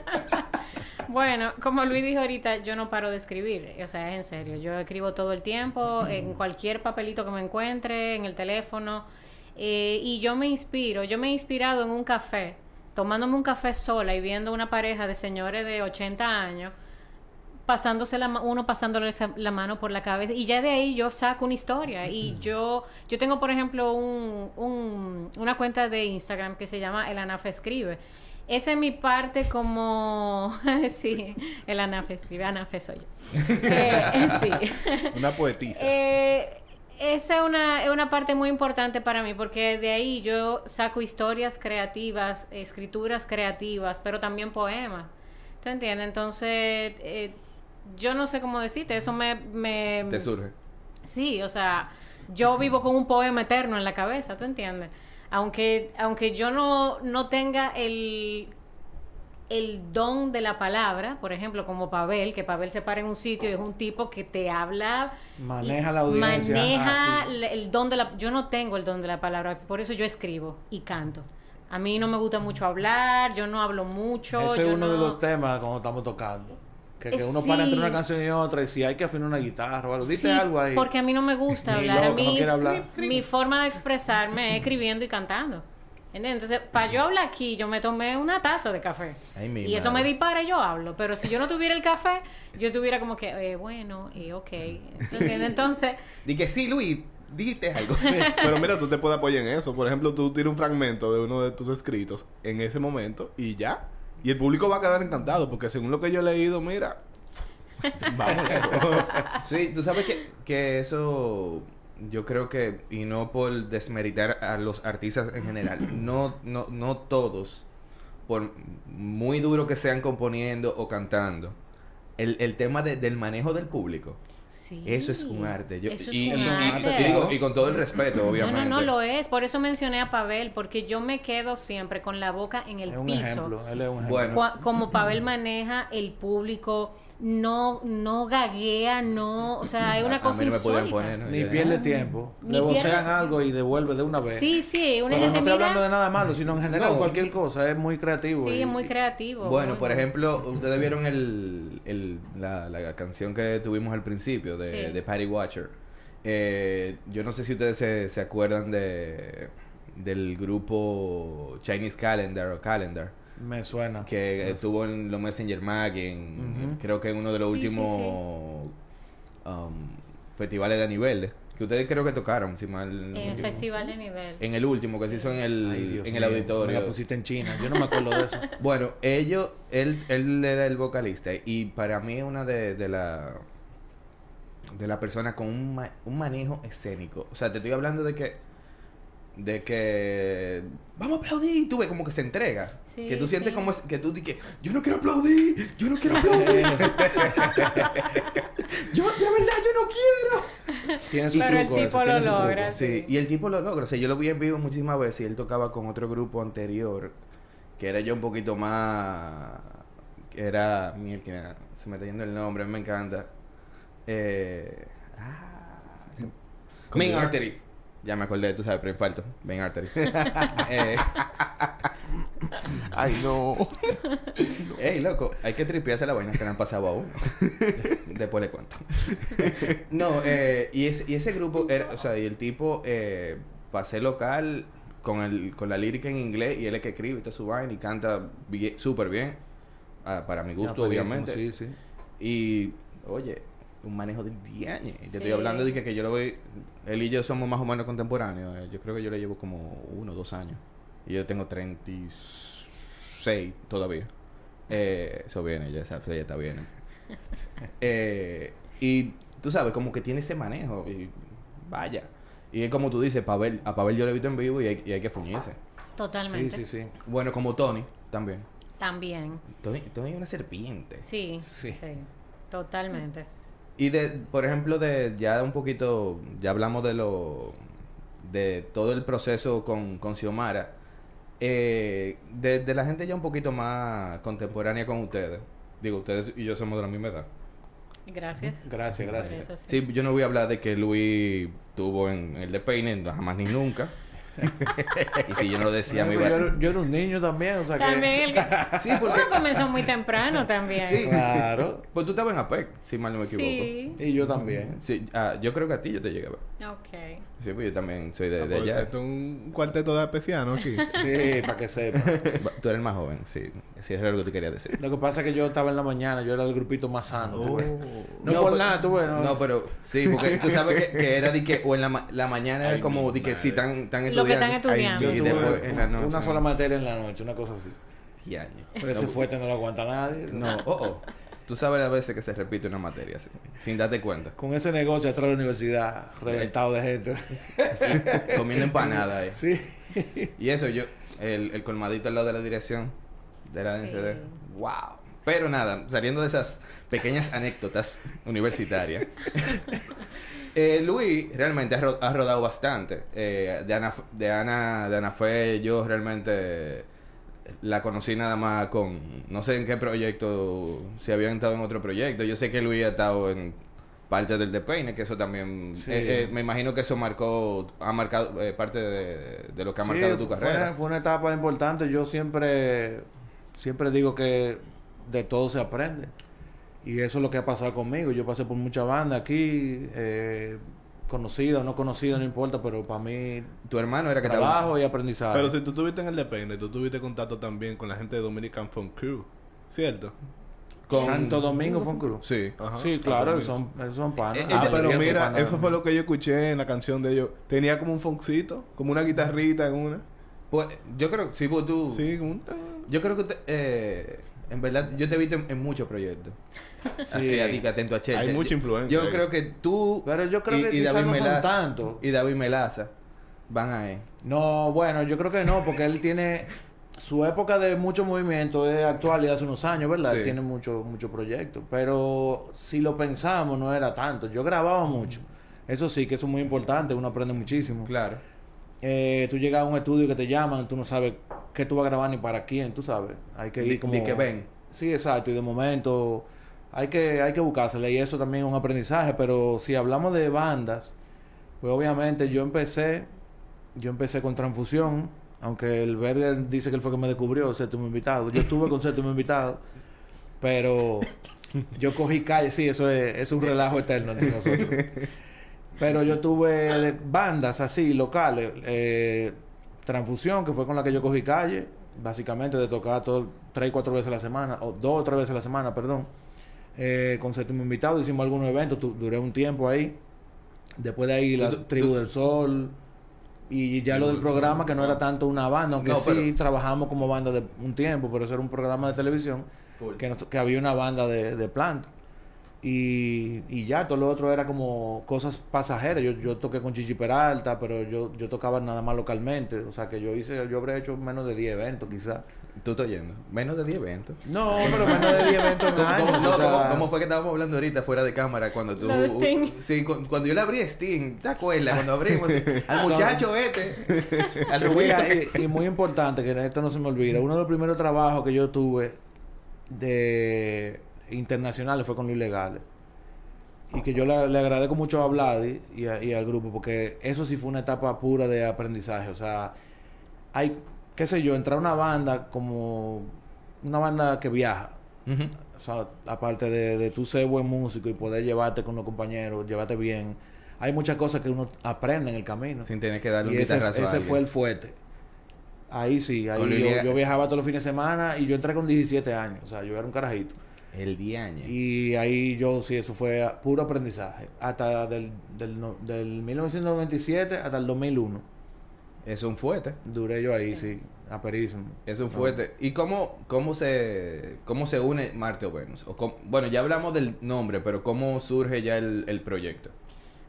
Bueno, como Luis dijo ahorita, yo no paro de escribir, o sea, es en serio. Yo escribo todo el tiempo, en cualquier papelito que me encuentre, en el teléfono, eh, y yo me inspiro, yo me he inspirado en un café tomándome un café sola y viendo una pareja de señores de 80 años, pasándose la, uno pasándole la mano por la cabeza y ya de ahí yo saco una historia. Y yo yo tengo por ejemplo un, un- una cuenta de Instagram que se llama el Anafe escribe. Esa es mi parte como sí el Anafe escribe Anafe soy yo. Eh, sí. Una poetisa. eh, esa es una, es una parte muy importante para mí porque de ahí yo saco historias creativas, escrituras creativas, pero también poemas. ¿Tú entiendes? Entonces, eh, yo no sé cómo decirte, eso me... me Te surge. Sí, o sea, yo vivo con un poema eterno en la cabeza, ¿tú entiendes? Aunque, aunque yo no, no tenga el, el don de la palabra, por ejemplo, como Pavel, que Pavel se para en un sitio y es un tipo que te habla... Maneja la audiencia. Maneja Ah, sí. el don de la... Yo no tengo el don de la palabra, por eso yo escribo y canto. A mí no me gusta mucho hablar, yo no hablo mucho. Ese es uno de los temas cuando estamos tocando. Que, que Eh, uno para entre una canción y otra y si hay que afinar una guitarra o algo. Dite Sí, algo ahí. Porque a mí no me gusta hablar. A loco, mí, hablar. mi forma de expresarme es escribiendo y cantando. ¿Entiendes? Entonces, para yo hablar aquí, yo me tomé una taza de café. Ay, y eso me dispara y yo hablo. Pero si yo no tuviera el café, yo tuviera como que, eh, bueno, y ok. ¿Entiendes? Entonces, Di que sí, Luis, dijiste algo. Pero mira, tú te puedes apoyar en eso. Por ejemplo, tú tiras un fragmento de uno de tus escritos en ese momento y ya. Y el público va a quedar encantado porque según lo que yo he leído, mira, vamos. Sí, tú sabes que, que eso yo creo que, y no por desmeritar a los artistas en general, no, no, no todos, por muy duro que sean componiendo o cantando, el, el tema de- del manejo del público, sí. eso es un arte. Yo- Eso es y, un y- y- arte. y digo, y con todo el respeto, No, obviamente. no, no lo es. Por eso mencioné a Pavel, porque yo me quedo siempre con la boca en el Es un piso. ejemplo. Él es un ejemplo. Bueno. Como Pavel maneja el público, no, no gaguea, no, o sea, es una A- a cosa mí no me podían insólita. poner, ¿no? Ni pierde tiempo. Ni Le vocean pierde- algo y devuelve de una vez. Sí, sí, una Pero no estoy hablando de nada malo, sino en general No. cualquier cosa. Es muy creativo. sí, y- es muy creativo. Bueno, muy por ejemplo, ustedes vieron el, el- la, la canción que tuvimos al principio de, Sí. de Patty Watcher. Eh, yo no sé si ustedes se, se acuerdan de del grupo Chinese Calendar o Calendar Me suena. que estuvo en los Messenger Mag en, creo que en uno de los Sí, sí, últimos um, festivales de nivel que ustedes creo que tocaron si mal En equivoco. festival de nivel. en el último que se hizo en el Ay, Dios en el mío, auditorio Me la pusiste en China. Yo no me acuerdo de eso. bueno, ellos, él, él era el vocalista y para mí una de, de la de la persona con un, ma- un manejo escénico. O sea, te estoy hablando de que de que vamos a aplaudir y tú ves como que se entrega. Sí, que tú sientes sí. como es, que tú dices, yo no quiero aplaudir, yo no quiero aplaudir. yo de verdad yo no quiero. Tiene su Pero el truco. tipo eso, tiene lo su truco. logra. Sí, y el tipo lo logra. O sea, yo lo vi en vivo muchísimas veces y él tocaba con otro grupo anterior, que era yo un poquito más. que era. Miel, que se me está yendo el nombre, me encanta. Eh. Ah, se- ¿Cómo Main? Artery. Ya me acordé, tú sabes, preinfarto. Main Artery. eh, Ay, no. Ey, loco, hay que tripearse la vaina que le han pasado a uno. Después le cuento. no, eh, y, ese, y ese grupo, era, o sea, y el tipo, eh, pasé local con, el, con la lírica en inglés y él es que escribe y toda su vaina y canta bien- súper bien. ah, para mi gusto, Ya, obviamente. Sí, sí. Y, oye, un manejo del diañe. Te Sí. estoy hablando de que, que yo lo voy. Él y yo somos más o menos contemporáneos. eh, Yo creo que yo le llevo como uno o dos años. Y yo tengo 36 todavía. Eh, eso viene, ya, esa- ya está bien. eh, y tú sabes, como que tiene ese manejo. Y vaya. Y es como tú dices, Pavel, a Pavel yo lo he visto en vivo y hay, y hay que fuñirse. Totalmente. Sí, sí, sí. Bueno, como Tony también. También. Tony, Tony es una serpiente. Sí, Sí. sí. Totalmente. Y de, por ejemplo, de ya un poquito, ya hablamos de lo, de todo el proceso con, con Xiomara. Eh, de, de la gente ya un poquito más contemporánea con ustedes. Digo, ustedes y yo somos de la misma edad. Gracias. Gracias, gracias. Eso sí. Sí, yo no voy a hablar de que Luis tuvo en el de Peine, no, jamás ni nunca. Y si yo no lo decía, me yo, iba... era- yo era un niño también, o sea que... También el. Sí, porque... Uno comenzó muy temprano también. Sí. Claro. Pues tú estabas en APEC, si mal no me equivoco. Sí. Y yo también. Sí, ah, yo creo que a ti yo te llegué a ver. Ok. Sí, pues yo también soy de, Ah, de allá. Esto es un cuarteto de especiano aquí. Sí, para que sepa. Tú eres el más joven, sí. Sí, es algo que te quería decir. Lo que pasa es que yo estaba en la mañana, yo era el grupito más sano. tú. Oh. No, No, por pero- nada, tú ves. No, No, pero sí, porque tú sabes que, que era de que, o en la, ma- la mañana era Ay, como de que sí, tan, tan Lo que estudiando. están estudiando. Yo y después en la noche. una ¿no? sola materia en la noche, una cosa así. Y años. Pero ese fuerte no lo aguanta nadie. No, oh, oh. Tú sabes las veces que se repite una materia así, sin darte cuenta. Con ese negocio atrás de la universidad, reventado de gente. Comiendo empanada ahí. sí. Y eso, yo, el, el colmadito al lado de la dirección de la Sí. DNCD. ¡Wow! Pero nada, saliendo de esas pequeñas anécdotas universitarias. eh, Luis realmente ha, ro- ha rodado bastante. Eh, de, Ana, de, Ana, de Ana Fe, yo realmente la conocí nada más con. No sé en qué proyecto, si habían estado en otro proyecto. Yo sé que Luis ha estado en parte del de Peine, que eso también. Sí. eh, eh, me imagino que eso marcó. Ha marcado eh, parte de, de lo que ha Sí, marcado tu fue carrera. una- Fue una etapa importante. Yo siempre, siempre digo que de todo se aprende. Y eso es lo que ha pasado conmigo. Yo pasé por mucha banda aquí, eh, conocida o no conocida, no importa, pero para mí Tu hermano era que estaba- trabajo y aprendizaje. Pero si tú estuviste en el Depende, tú tuviste contacto también con la gente de Dominican Funk Crew, ¿cierto? con- Santo Domingo un crew. Sí. Ajá, sí, claro, son, son panas. Eh, Ah, Ella pero mira, panas. eso fue lo que yo escuché en la canción de ellos. Tenía como un funkcito, como una guitarrita en una. Pues yo creo, sí, pues tú. Sí, como un... Yo creo que te- eh, en verdad yo te he visto en, en muchos proyectos. Sí. Así, a ti que atento a Cheche. Hay mucha influencia Yo creo que tú Pero yo creo y, que y David no son Melaza tanto. y David Melaza van ahí. No, bueno, yo creo que no, porque él tiene su época de mucho movimiento es actual y hace unos años, ¿verdad? Sí. Él tiene muchos mucho proyectos, pero si lo pensamos no era tanto. Yo grababa mucho. Eso sí, que eso es muy importante, uno aprende muchísimo. Claro. Eh, tú llegas a un estudio que te llaman, tú no sabes qué tú vas a grabar ni para quién, tú sabes. Hay que ir como... di que ven. Sí, exacto, y de momento hay que, hay que buscársela y eso también es un aprendizaje, pero si hablamos de bandas, pues obviamente yo empecé, yo empecé con Transfusión, aunque el Berger dice que él fue que me descubrió, séptimo invitado. Yo estuve con séptimo invitado, pero yo cogí calle, sí, eso es, es un relajo eterno entre nosotros. Pero yo tuve bandas así, locales, eh, Transfusión, que fue con la que yo cogí calle, básicamente de tocar todo, tres, cuatro veces a la semana, o dos o tres veces a la semana, perdón. Eh, con séptimo invitado, hicimos algunos eventos, tu- duré un tiempo ahí. Después de ahí la Tribu del Sol. Y ya lo del programa, que no era tanto una banda, aunque No, sí trabajamos como banda de un tiempo, pero eso era un programa de televisión que, nos- que había una banda de, de planta. Y, y ya, todo lo otro era como cosas pasajeras. Yo, yo toqué con Chichi Peralta, pero yo, yo tocaba nada más localmente. O sea que yo hice, yo habría hecho menos de 10 eventos quizás. Tú estás oyendo. Menos de 10 eventos. No, pero menos de 10 eventos en ¿Cómo, años, cómo- no, o sea, cómo- cómo fue que estábamos hablando ahorita fuera de cámara cuando tú... Sting. Sí, cu- cuando yo le abrí a Sting, ¿te acuerdas? Cuando abrimos al muchacho este, al. Mira, y, y muy importante, que esto no se me olvida, uno de los primeros trabajos que yo tuve de internacionales fue con Luis Legales. Y que yo le, le agradezco mucho a Vladi y, a- y al grupo, porque eso sí fue una etapa pura de aprendizaje. O sea, hay, qué sé yo, entrar a una banda como una banda que viaja. O sea, aparte de, de tú ser buen músico y poder llevarte con los compañeros, llevarte bien, hay muchas cosas que uno aprende en el camino. Sin tener que darle un ese, a ese fue el fuerte. Ahí sí, ahí yo, yo viajaba todos los fines de semana y yo entré con 17 años, o sea, yo era un carajito. El diaño. Y ahí yo sí, eso fue puro aprendizaje, hasta del, del, no- del 1997 hasta el 2001. Es un fuerte. Duré yo ahí, sí, aperísimo. Es un fuerte. ¿Y cómo, cómo se cómo se une Marte o Venus? O cómo- bueno, ya hablamos del nombre, pero ¿cómo surge ya el, el proyecto?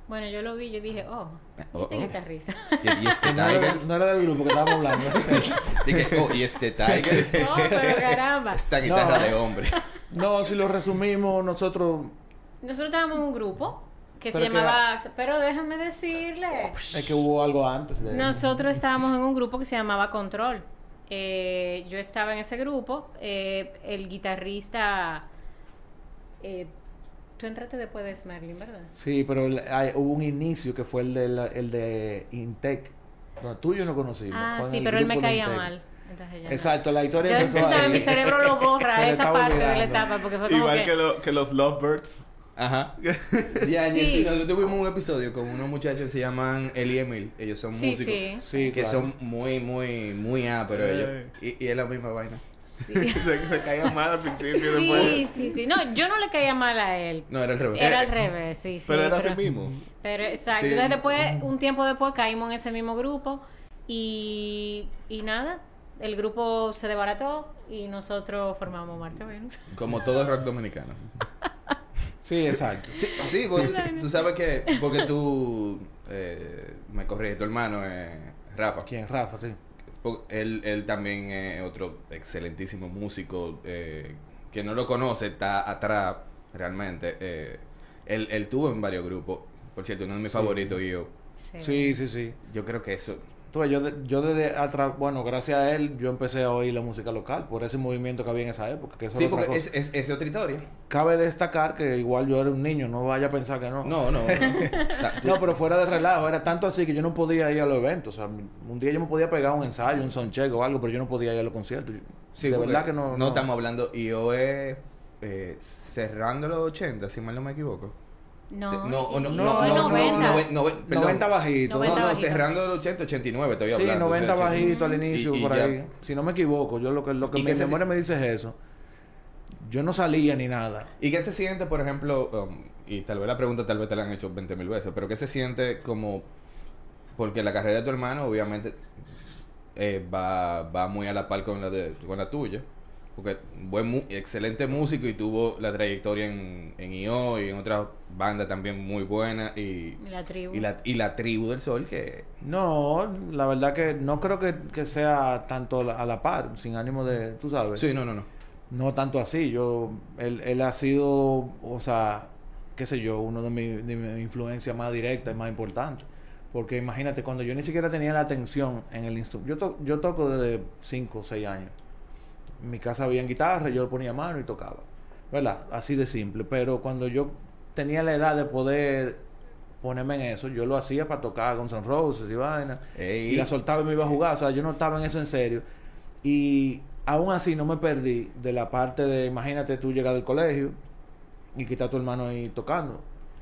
Bueno, yo lo vi y yo dije, oh, Oh, este oh. guitarrista. Y, y este No era, Tiger. del- no era del grupo que estábamos hablando. Dije, oh, y este Tiger. oh, pero caramba. Esta guitarra No. de hombre. no, si lo resumimos, nosotros Nosotros estábamos en un grupo que se que llamaba, pero déjame decirle. es que hubo algo antes de Nosotros estábamos en un grupo que se llamaba Control. Eh, yo estaba en ese grupo. eh, el guitarrista. eh, tú entraste después de Smerlin, ¿verdad? Sí, pero el- hay- hubo un inicio que fue el de, la- el de Intec. No, tú y yo no conocimos. Ah, sí, el pero él me caía mal. Entonces ya no. Exacto, la historia Yo, tú empezó sabes, ahí. mi cerebro lo borra esa parte de la olvidando. etapa porque fue como Igual que... que, lo- que los Lovebirds. Ajá. Ya, Sí. sí. nosotros tuvimos un episodio con unos muchachos que se llaman Eli y Emil. Ellos son Sí, músicos. sí. Sí, que claro. son muy, muy, muy A, pero ellos. Y es la misma vaina. Sí. se, se caía mal al principio sí, después. sí, sí. No, yo no le caía mal a él. No, era al revés. Era al revés, sí, sí. Pero era así mismo. Pero exacto. Sí. Entonces después, un tiempo después, caímos en ese mismo grupo y, y nada, el grupo se desbarató y nosotros formamos Marte Venus. Como todo rock dominicano. Sí, exacto. Sí, sí vos- tú sabes que. Porque tú. Eh, me corrige, tu hermano, eh, Rafa. ¿Quién? Rafa, sí. Él, él también es otro excelentísimo músico eh, que no lo conoce, está atrás realmente. eh, él, él tuvo en varios grupos. Por cierto, uno de mis Sí. favoritos yo, Sí. Sí, sí, sí. yo creo que eso... Tú ves, yo, yo desde atrás, bueno, gracias a él, yo empecé a oír la música local por ese movimiento que había en esa época. Que eso Sí, era porque es, es, es otra historia. Cabe destacar que igual yo era un niño, no vaya a pensar que no. No, no. No, pero fuera de relajo, era tanto así que yo no podía ir a los eventos. O sea, un día yo me podía pegar un ensayo, un soundcheck o algo, pero yo no podía ir a los conciertos. Sí, de verdad que no. No estamos hablando... Y yo es... eh, cerrando los 80, si mal no me equivoco. No, Se- no, no, no, no, no, el no, 90. noven- noven- perdón. 90 bajito. No, 90 no, bajito. cerrando los 80, 89 estoy Sí, hablando. 90 o sea, bajito al inicio, y- y por ya- ahí. Si no me equivoco, yo lo que, lo que ¿Y mi qué se- memoria me dice es eso. Yo no salía ni nada. ¿Y qué se siente, por ejemplo, um, y tal vez la pregunta tal vez te la han hecho 20 mil veces, pero qué se siente como, porque la carrera de tu hermano obviamente eh, va, va muy a la par con la, de, con la tuya, porque buen excelente músico y tuvo la trayectoria en, en IO y en otras bandas también muy buenas y, La tribu. y, la, y la tribu del sol que... No, la verdad que no creo que, que sea tanto a la par, sin ánimo de, tú sabes. Sí, no, no, no. No tanto así. Yo, él, él ha sido, o sea, qué sé yo, uno de mis de mi influencias más directas y más importantes. Porque imagínate, cuando yo ni siquiera tenía la atención en el instrumento. Yo, to- yo toco desde 5 o 6 años. En mi casa había guitarra, yo le ponía mano y tocaba. ¿Verdad? Así de simple. Pero cuando yo tenía la edad de poder ponerme en eso, yo lo hacía para tocar Guns N' Roses y vaina. Ey. Y la soltaba y me iba a jugar. O sea, yo no estaba en eso en serio. Y aún así no me perdí de la parte de, imagínate tú llegar del colegio y quitar a tu hermano ahí tocando.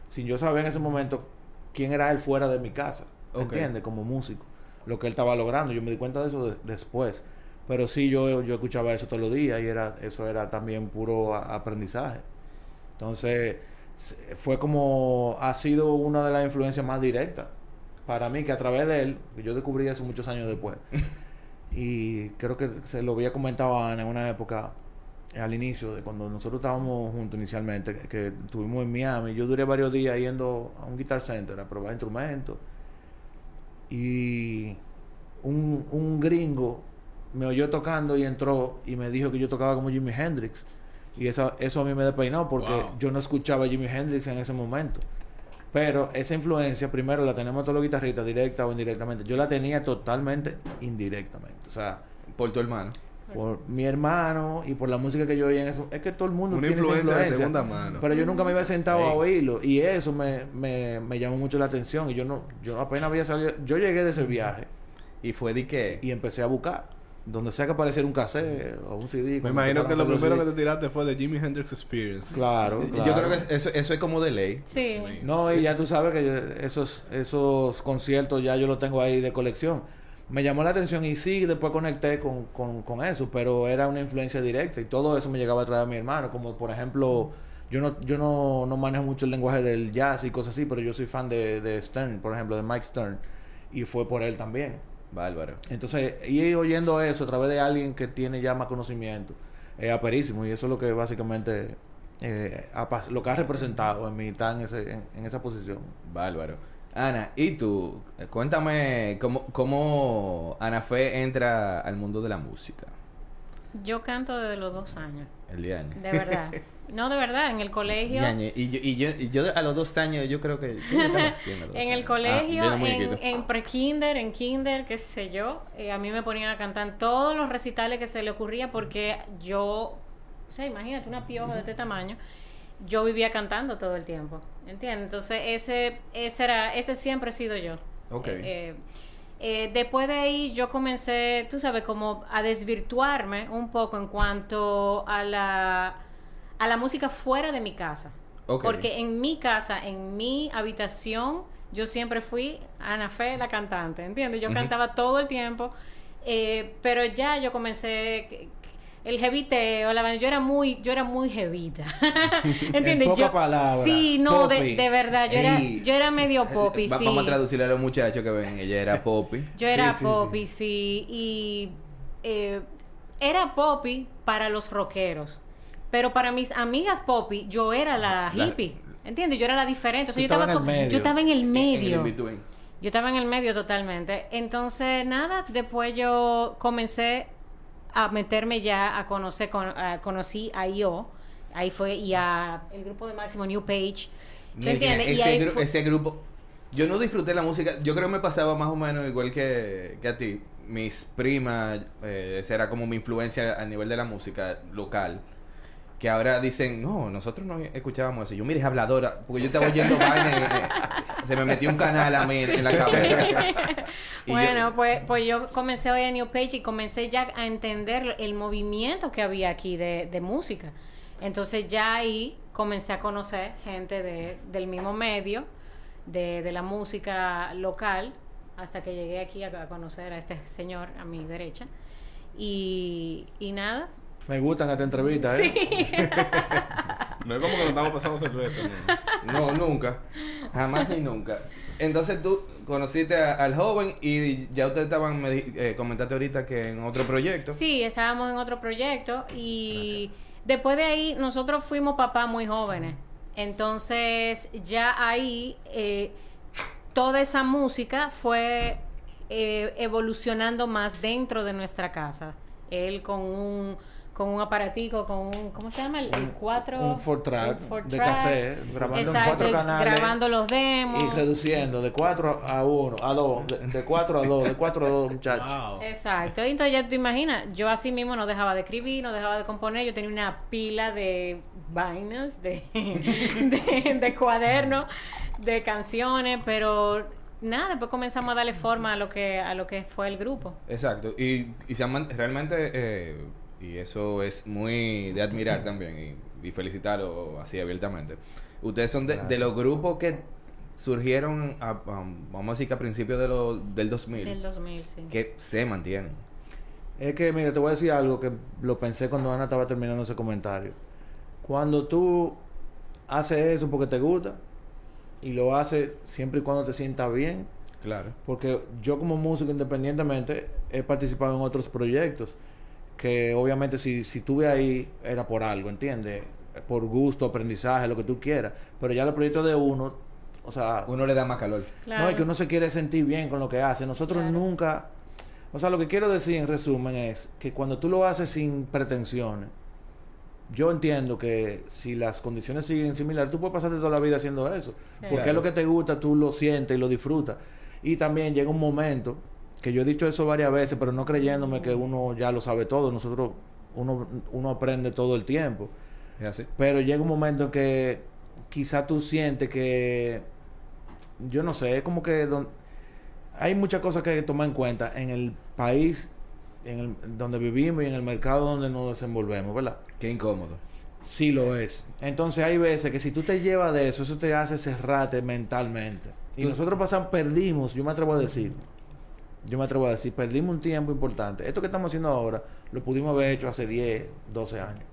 Sin yo saber en ese momento quién era él fuera de mi casa. ¿Me Ok. entiendes? Como músico. Lo que él estaba logrando. Yo me di cuenta de eso de- después. Pero sí, yo, yo escuchaba eso todos los días y era eso era también puro aprendizaje. Entonces, fue como, ha sido una de las influencias más directas para mí, que a través de él, yo descubrí eso muchos años después. y creo que se lo había comentado a Ana en una época, eh, al inicio, de cuando nosotros estábamos juntos inicialmente, que, que estuvimos en Miami. Yo duré varios días yendo a un guitar center a probar instrumentos. Y un, un gringo me oyó tocando y entró y me dijo que yo tocaba como Jimi Hendrix. Y eso, eso a mí me despeinó porque Wow. yo no escuchaba a Jimi Hendrix en ese momento. Pero esa influencia, primero la tenemos todos los guitarristas, directa o indirectamente. Yo la tenía totalmente indirectamente. O sea, Por tu hermano. por mi hermano y por la música que yo oía en eso. Es que todo el mundo Una tiene esa influencia de segunda mano. Pero yo nunca me había sentado a oírlo. Y eso me, me, me llamó mucho la atención. Y yo no, yo apenas había salido. Yo llegué de ese viaje Y fue de que... y empecé a buscar. Donde sea que apareciera un cassette o un CD. Me imagino que lo primero que te tiraste fue de Jimi Hendrix Experience. Claro, Yo claro. creo que eso, eso es como de ley. Sí. No, y ya tú sabes que yo- esos, esos conciertos ya yo los tengo ahí de colección. Me llamó la atención y sí, después conecté con, con, con eso, pero era una influencia directa y todo eso me llegaba a través de mi hermano. Como por ejemplo, yo no, yo no, no manejo mucho el lenguaje del jazz y cosas así, pero yo soy fan de, de Stern, por ejemplo, de Mike Stern, y fue por él también. Bárbaro. Entonces, ir oyendo eso a través de alguien que tiene ya más conocimiento es aperísimo y eso es lo que básicamente eh, ha lo que ha representado en mí estar en, ese, en, en esa posición. Bárbaro. Ana, ¿y tú? Cuéntame cómo, cómo Ana Fe entra al mundo de la música. Yo canto desde los dos años, El día año. de verdad. No, de verdad, en el colegio. Y yo, y, yo, y yo a los dos años, yo creo que... ¿qué En el años? colegio, Ah, en, en pre-kinder, en kinder, qué sé yo, eh, a mí me ponían a cantar todos los recitales que se le ocurría porque yo, o sea, imagínate una pioja de este tamaño, yo vivía cantando todo el tiempo, ¿entiendes? Entonces ese, ese era, ese siempre he sido yo. Ok. Eh, Eh, después de ahí yo comencé, tú sabes, como a desvirtuarme un poco en cuanto a la, a la música fuera de mi casa. Porque en mi casa, en mi habitación, yo siempre fui Ana Fe, la cantante, ¿entiendes? Yo cantaba todo el tiempo, eh, pero ya yo comencé el jeviteo, la yo era muy, yo era muy jevita, ¿entiendes? pocas yo, palabras, sí, no, de, de verdad, yo era, Ey, yo era medio poppy, va- sí. Vamos a traducirle a los muchachos que ven. Ella era Poppy. Yo era Sí, sí, poppy, sí, y eh, era poppy para los rockeros, pero para mis amigas poppy yo era la La- hippie, ¿entiendes? Yo era la diferente, o sea, yo estaba, en el con- medio. yo estaba en el En el medio, yo estaba en el medio totalmente, entonces nada, después yo comencé a meterme ya a conocer, con, a- conocí a IO, ahí fue, y a el grupo de Máximo New Page, ¿te entiendes? Y Ese, ahí gru- fue- ese grupo. Yo no disfruté la música. Yo creo que me pasaba más o menos igual que, que a ti. Mis primas, eh, esa era como mi influencia a nivel de la música local. Que ahora dicen, no, nosotros no escuchábamos eso. Yo, mire, es habladora. Porque yo estaba oyendo vaina. y, se me metió un canal a mí en la cabeza. Yo- Bueno, pues, pues yo comencé hoy en New Page y comencé ya a entender el movimiento que había aquí de, de música. Entonces ya ahí comencé a conocer gente de, del mismo medio, de, de la música local, hasta que llegué aquí a, a conocer a este señor a mi derecha. Y, y nada. Me gustan esta entrevista, ¿eh? No es como que nos estamos pasando cerveza. ¿no? No, nunca. Jamás ni nunca. Entonces tú conociste a- al joven y ya ustedes estaban, me eh, comentaste ahorita que en otro proyecto. Sí, estábamos en otro proyecto y después de ahí nosotros fuimos papás muy jóvenes. Entonces ya ahí eh, toda esa música fue eh, evolucionando más dentro de nuestra casa. Él con un con un aparatico, con un, ¿cómo se llama? El, el cuatro... un four track un four de track. cassette, grabando en cuatro canales. grabando los demos. Y reduciendo de 4 a 1, a 2, de- de 4 a 2, de 4 a 2, muchachos. Wow. Exacto, y entonces ya te imaginas, yo así mismo no dejaba de escribir, no dejaba de componer, yo tenía una pila de vainas, de, de, de cuadernos, de canciones, pero nada, después comenzamos a darle forma a lo que a lo que fue el grupo. Exacto. Y, y se han realmente, eh, y eso es muy de admirar también y, y felicitarlo así abiertamente. Ustedes son de, de los grupos que surgieron, a- um, vamos a decir que a principios de lo- del 2000, Del 2000, sí. que se mantienen. Es que, mira, te voy a decir algo que lo pensé cuando Ana estaba terminando ese comentario. Cuando tú haces eso porque te gusta y lo haces siempre y cuando te sientas bien, Claro. porque yo como músico independientemente he participado en otros proyectos que obviamente si, si tuve ahí era por algo, ¿entiendes? Por gusto, aprendizaje, lo que tú quieras. Pero ya los proyectos de uno, o sea, Uno le da más calor. Claro. no, es que uno se quiere sentir bien con lo que hace. Nosotros Claro. nunca... O sea, lo que quiero decir en resumen es que cuando tú lo haces sin pretensiones, yo entiendo que si las condiciones siguen similares, tú puedes pasarte toda la vida haciendo eso. Sí. Porque es lo que te gusta, tú lo sientes y lo disfrutas. Y también llega un momento, que yo he dicho eso varias veces, pero no creyéndome que uno ya lo sabe todo. Nosotros, uno, uno aprende todo el tiempo. ¿Es así? Pero llega un momento en que quizá tú sientes que, yo no sé, es como que don- hay muchas cosas que hay que tomar en cuenta en el país en el, donde vivimos y en el mercado donde nos desenvolvemos, ¿verdad? Qué incómodo. Sí lo es. Entonces hay veces que si tú te llevas de eso, eso te hace cerrarte mentalmente. Y nosotros pasamos, perdimos, yo me atrevo a decir, yo me atrevo a decir, perdimos un tiempo importante. Esto que estamos haciendo ahora, lo pudimos haber hecho hace 10, 12 años.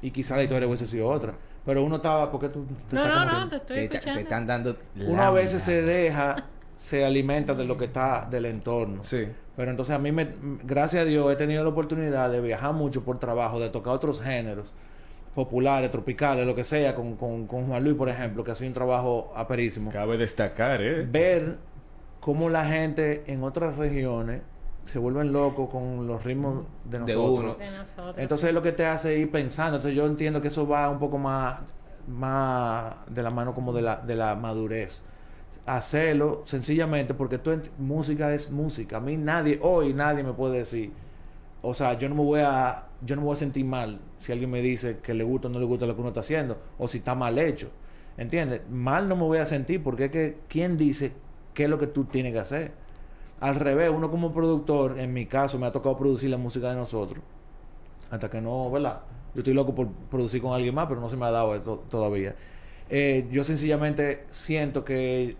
Y quizá la historia hubiese sido otra. Pero uno estaba, porque tú... te No, estás no, no, que- te estoy Te, te escuchando. están dando. Uno a veces se deja, se alimenta de lo que está del entorno. Sí. Pero entonces a mí, me, gracias a Dios, he tenido la oportunidad de viajar mucho por trabajo, de tocar otros géneros populares, tropicales, lo que sea, con, con, con Juan Luis, por ejemplo, que ha sido un trabajo aperísimo. Cabe destacar, ¿eh? Ver cómo la gente en otras regiones se vuelven locos con los ritmos de De nosotros. uno. De nosotros, Entonces sí. es lo que te hace ir pensando. Entonces yo entiendo que eso va un poco más, más de la mano como de la, de la madurez. Hacerlo sencillamente porque tú música es música. A mí nadie, hoy nadie me puede decir. O sea, yo no me voy a, yo no me voy a sentir mal si alguien me dice que le gusta o no le gusta lo que uno está haciendo. O si está mal hecho. ¿Entiendes? Mal no me voy a sentir porque es que, ¿quién dice qué es lo que tú tienes que hacer? Al revés, uno como productor, en mi caso, me ha tocado producir la música de nosotros. Hasta que no, ¿verdad? Yo estoy loco por producir con alguien más, pero no se me ha dado eso todavía. Eh, yo sencillamente siento que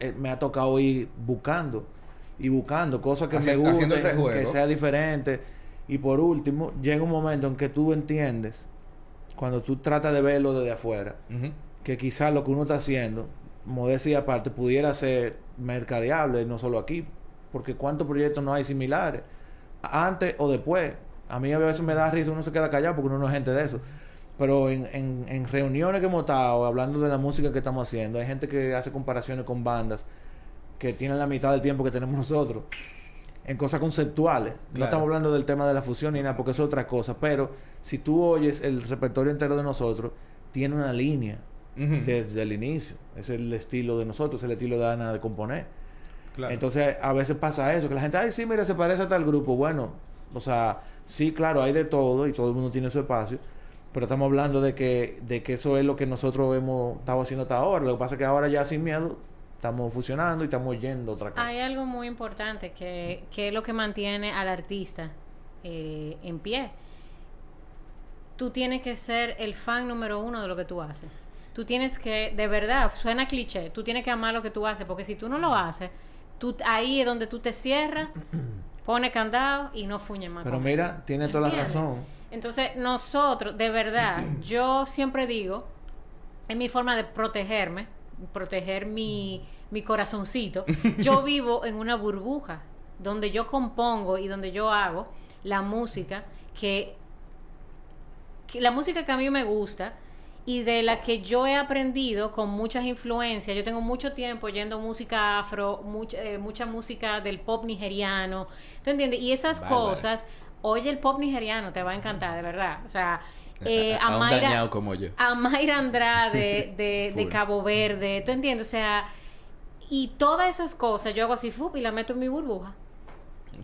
eh, me ha tocado ir buscando y buscando cosas que Haci- me gusten, que sea diferente. Y por último, llega un momento en que tú entiendes, cuando tú tratas de verlo desde afuera, que quizás lo que uno está haciendo, modestia aparte, pudiera ser mercadeable, no solo aquí. Porque cuántos proyectos no hay similares, antes o después. A mí a veces me da risa, uno se queda callado porque uno no es gente de eso. Pero en, en, en reuniones que hemos estado, hablando de la música que estamos haciendo, hay gente que hace comparaciones con bandas que tienen la mitad del tiempo que tenemos nosotros en cosas conceptuales. No estamos hablando del tema de la fusión ni nada, porque eso es otra cosa. Pero si tú oyes el repertorio entero de nosotros, tiene una línea Desde el inicio. Es el estilo de nosotros, es el estilo de Ana de componer. Claro. Entonces, a veces pasa eso, que la gente, ay, sí, mira, se parece a tal grupo. Bueno, o sea, sí, claro, hay de todo y todo el mundo tiene su espacio. Pero estamos hablando de que, de que eso es lo que nosotros hemos estado haciendo hasta ahora. Lo que pasa es que ahora ya sin miedo estamos fusionando y estamos yendo otra cosa. Hay algo muy importante que, que es lo que mantiene al artista eh, en pie. Tú tienes que ser el fan número uno de lo que tú haces. Tú tienes que, de verdad, suena cliché, tú tienes que amar lo que tú haces, porque si tú no lo haces, tú, ahí es donde tú te cierras, pones candado y no fuñes más. Pero mira, eso. tiene toda la razón. Entonces, nosotros, de verdad, yo siempre digo, es mi forma de protegerme, proteger mi, mi corazoncito. Yo vivo en una burbuja donde yo compongo y donde yo hago la música que, que- la música que a mí me gusta y de la que yo he aprendido con muchas influencias. Yo tengo mucho tiempo oyendo música afro, mucha, eh, mucha música del pop nigeriano. ¿Tú entiendes? Y esas cosas, oye el pop nigeriano, te va a encantar, de verdad. O sea, eh, A- Mayra- dañado como yo. a Mayra Andrade de. Cabo Verde, ¿tú entiendes? O sea, y todas esas cosas yo hago así, fup, y la meto en mi burbuja.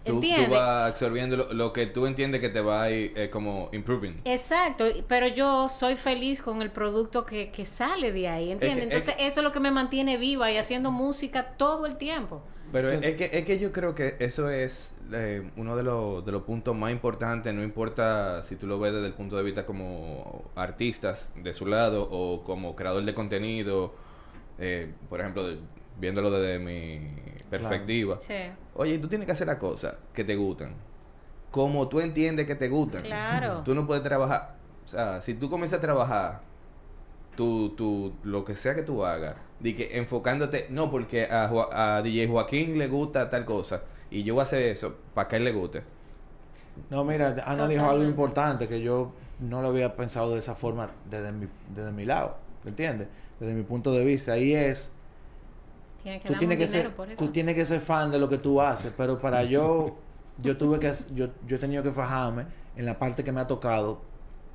Tú, vas absorbiendo lo, lo que tú entiendes que te va a ir eh, como improving. Exacto, pero yo soy feliz con el producto que, que sale de ahí, ¿entiendes? Es que- es Entonces eso es lo que me mantiene viva y haciendo música todo el tiempo. Pero es que, es que yo creo que eso es eh, uno de, los de los puntos más importantes, no importa si tú lo ves desde el punto de vista como artistas de su lado o como creador de contenido, eh, por ejemplo, de- viéndolo desde mi perspectiva. Sí, Oye, tú tienes que hacer las cosas que te gustan, como tú entiendes que te gustan. claro. Tú no puedes trabajar. O sea, si tú comienzas a trabajar, tú, tú, lo que sea que tú hagas, di que enfocándote, no, porque a, a DJ Joaquín le gusta tal cosa, y yo voy a hacer eso para que a él le guste. No, mira, Ana dijo algo importante que yo no lo había pensado de esa forma desde mi, desde mi lado, ¿entiendes? Desde mi punto de vista. Y es, Que tú tienes que ser, por eso. tú tienes que ser fan de lo que tú haces, pero para yo, yo tuve que, yo, yo he tenido que fajarme en la parte que me ha tocado,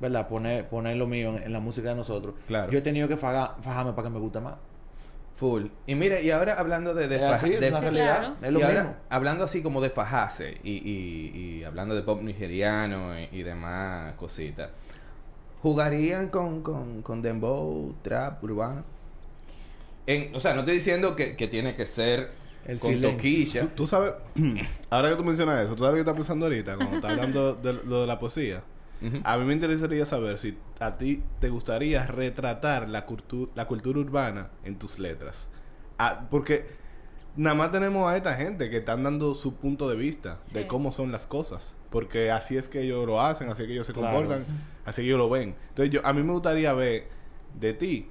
¿verdad? Poner, poner lo mío en, en la música de nosotros. Claro. Yo he tenido que faga- fajarme para que me guste más. Full. Y mire, y ahora hablando de... de es así, de- una Sí, realidad. claro. Es lo y ahora, mismo. hablando así como de fajarse y, y, y hablando de pop nigeriano y, y demás cositas, ¿jugarían con, con, con dembow, trap, urbano? En, o sea, no estoy diciendo que, que tiene que ser El con silencio. toquilla. Tú, tú sabes, ahora que tú mencionas eso, tú sabes lo que estás pensando ahorita, cuando estás hablando de lo de la poesía. A mí me interesaría saber si a ti te gustaría retratar la, cultu- la cultura urbana en tus letras. Ah, porque nada más tenemos a esta gente que están dando su punto de vista de cómo son las cosas. Porque así es que ellos lo hacen, así es que ellos se Claro. comportan, así que ellos lo ven. Entonces yo, a mí me gustaría ver de ti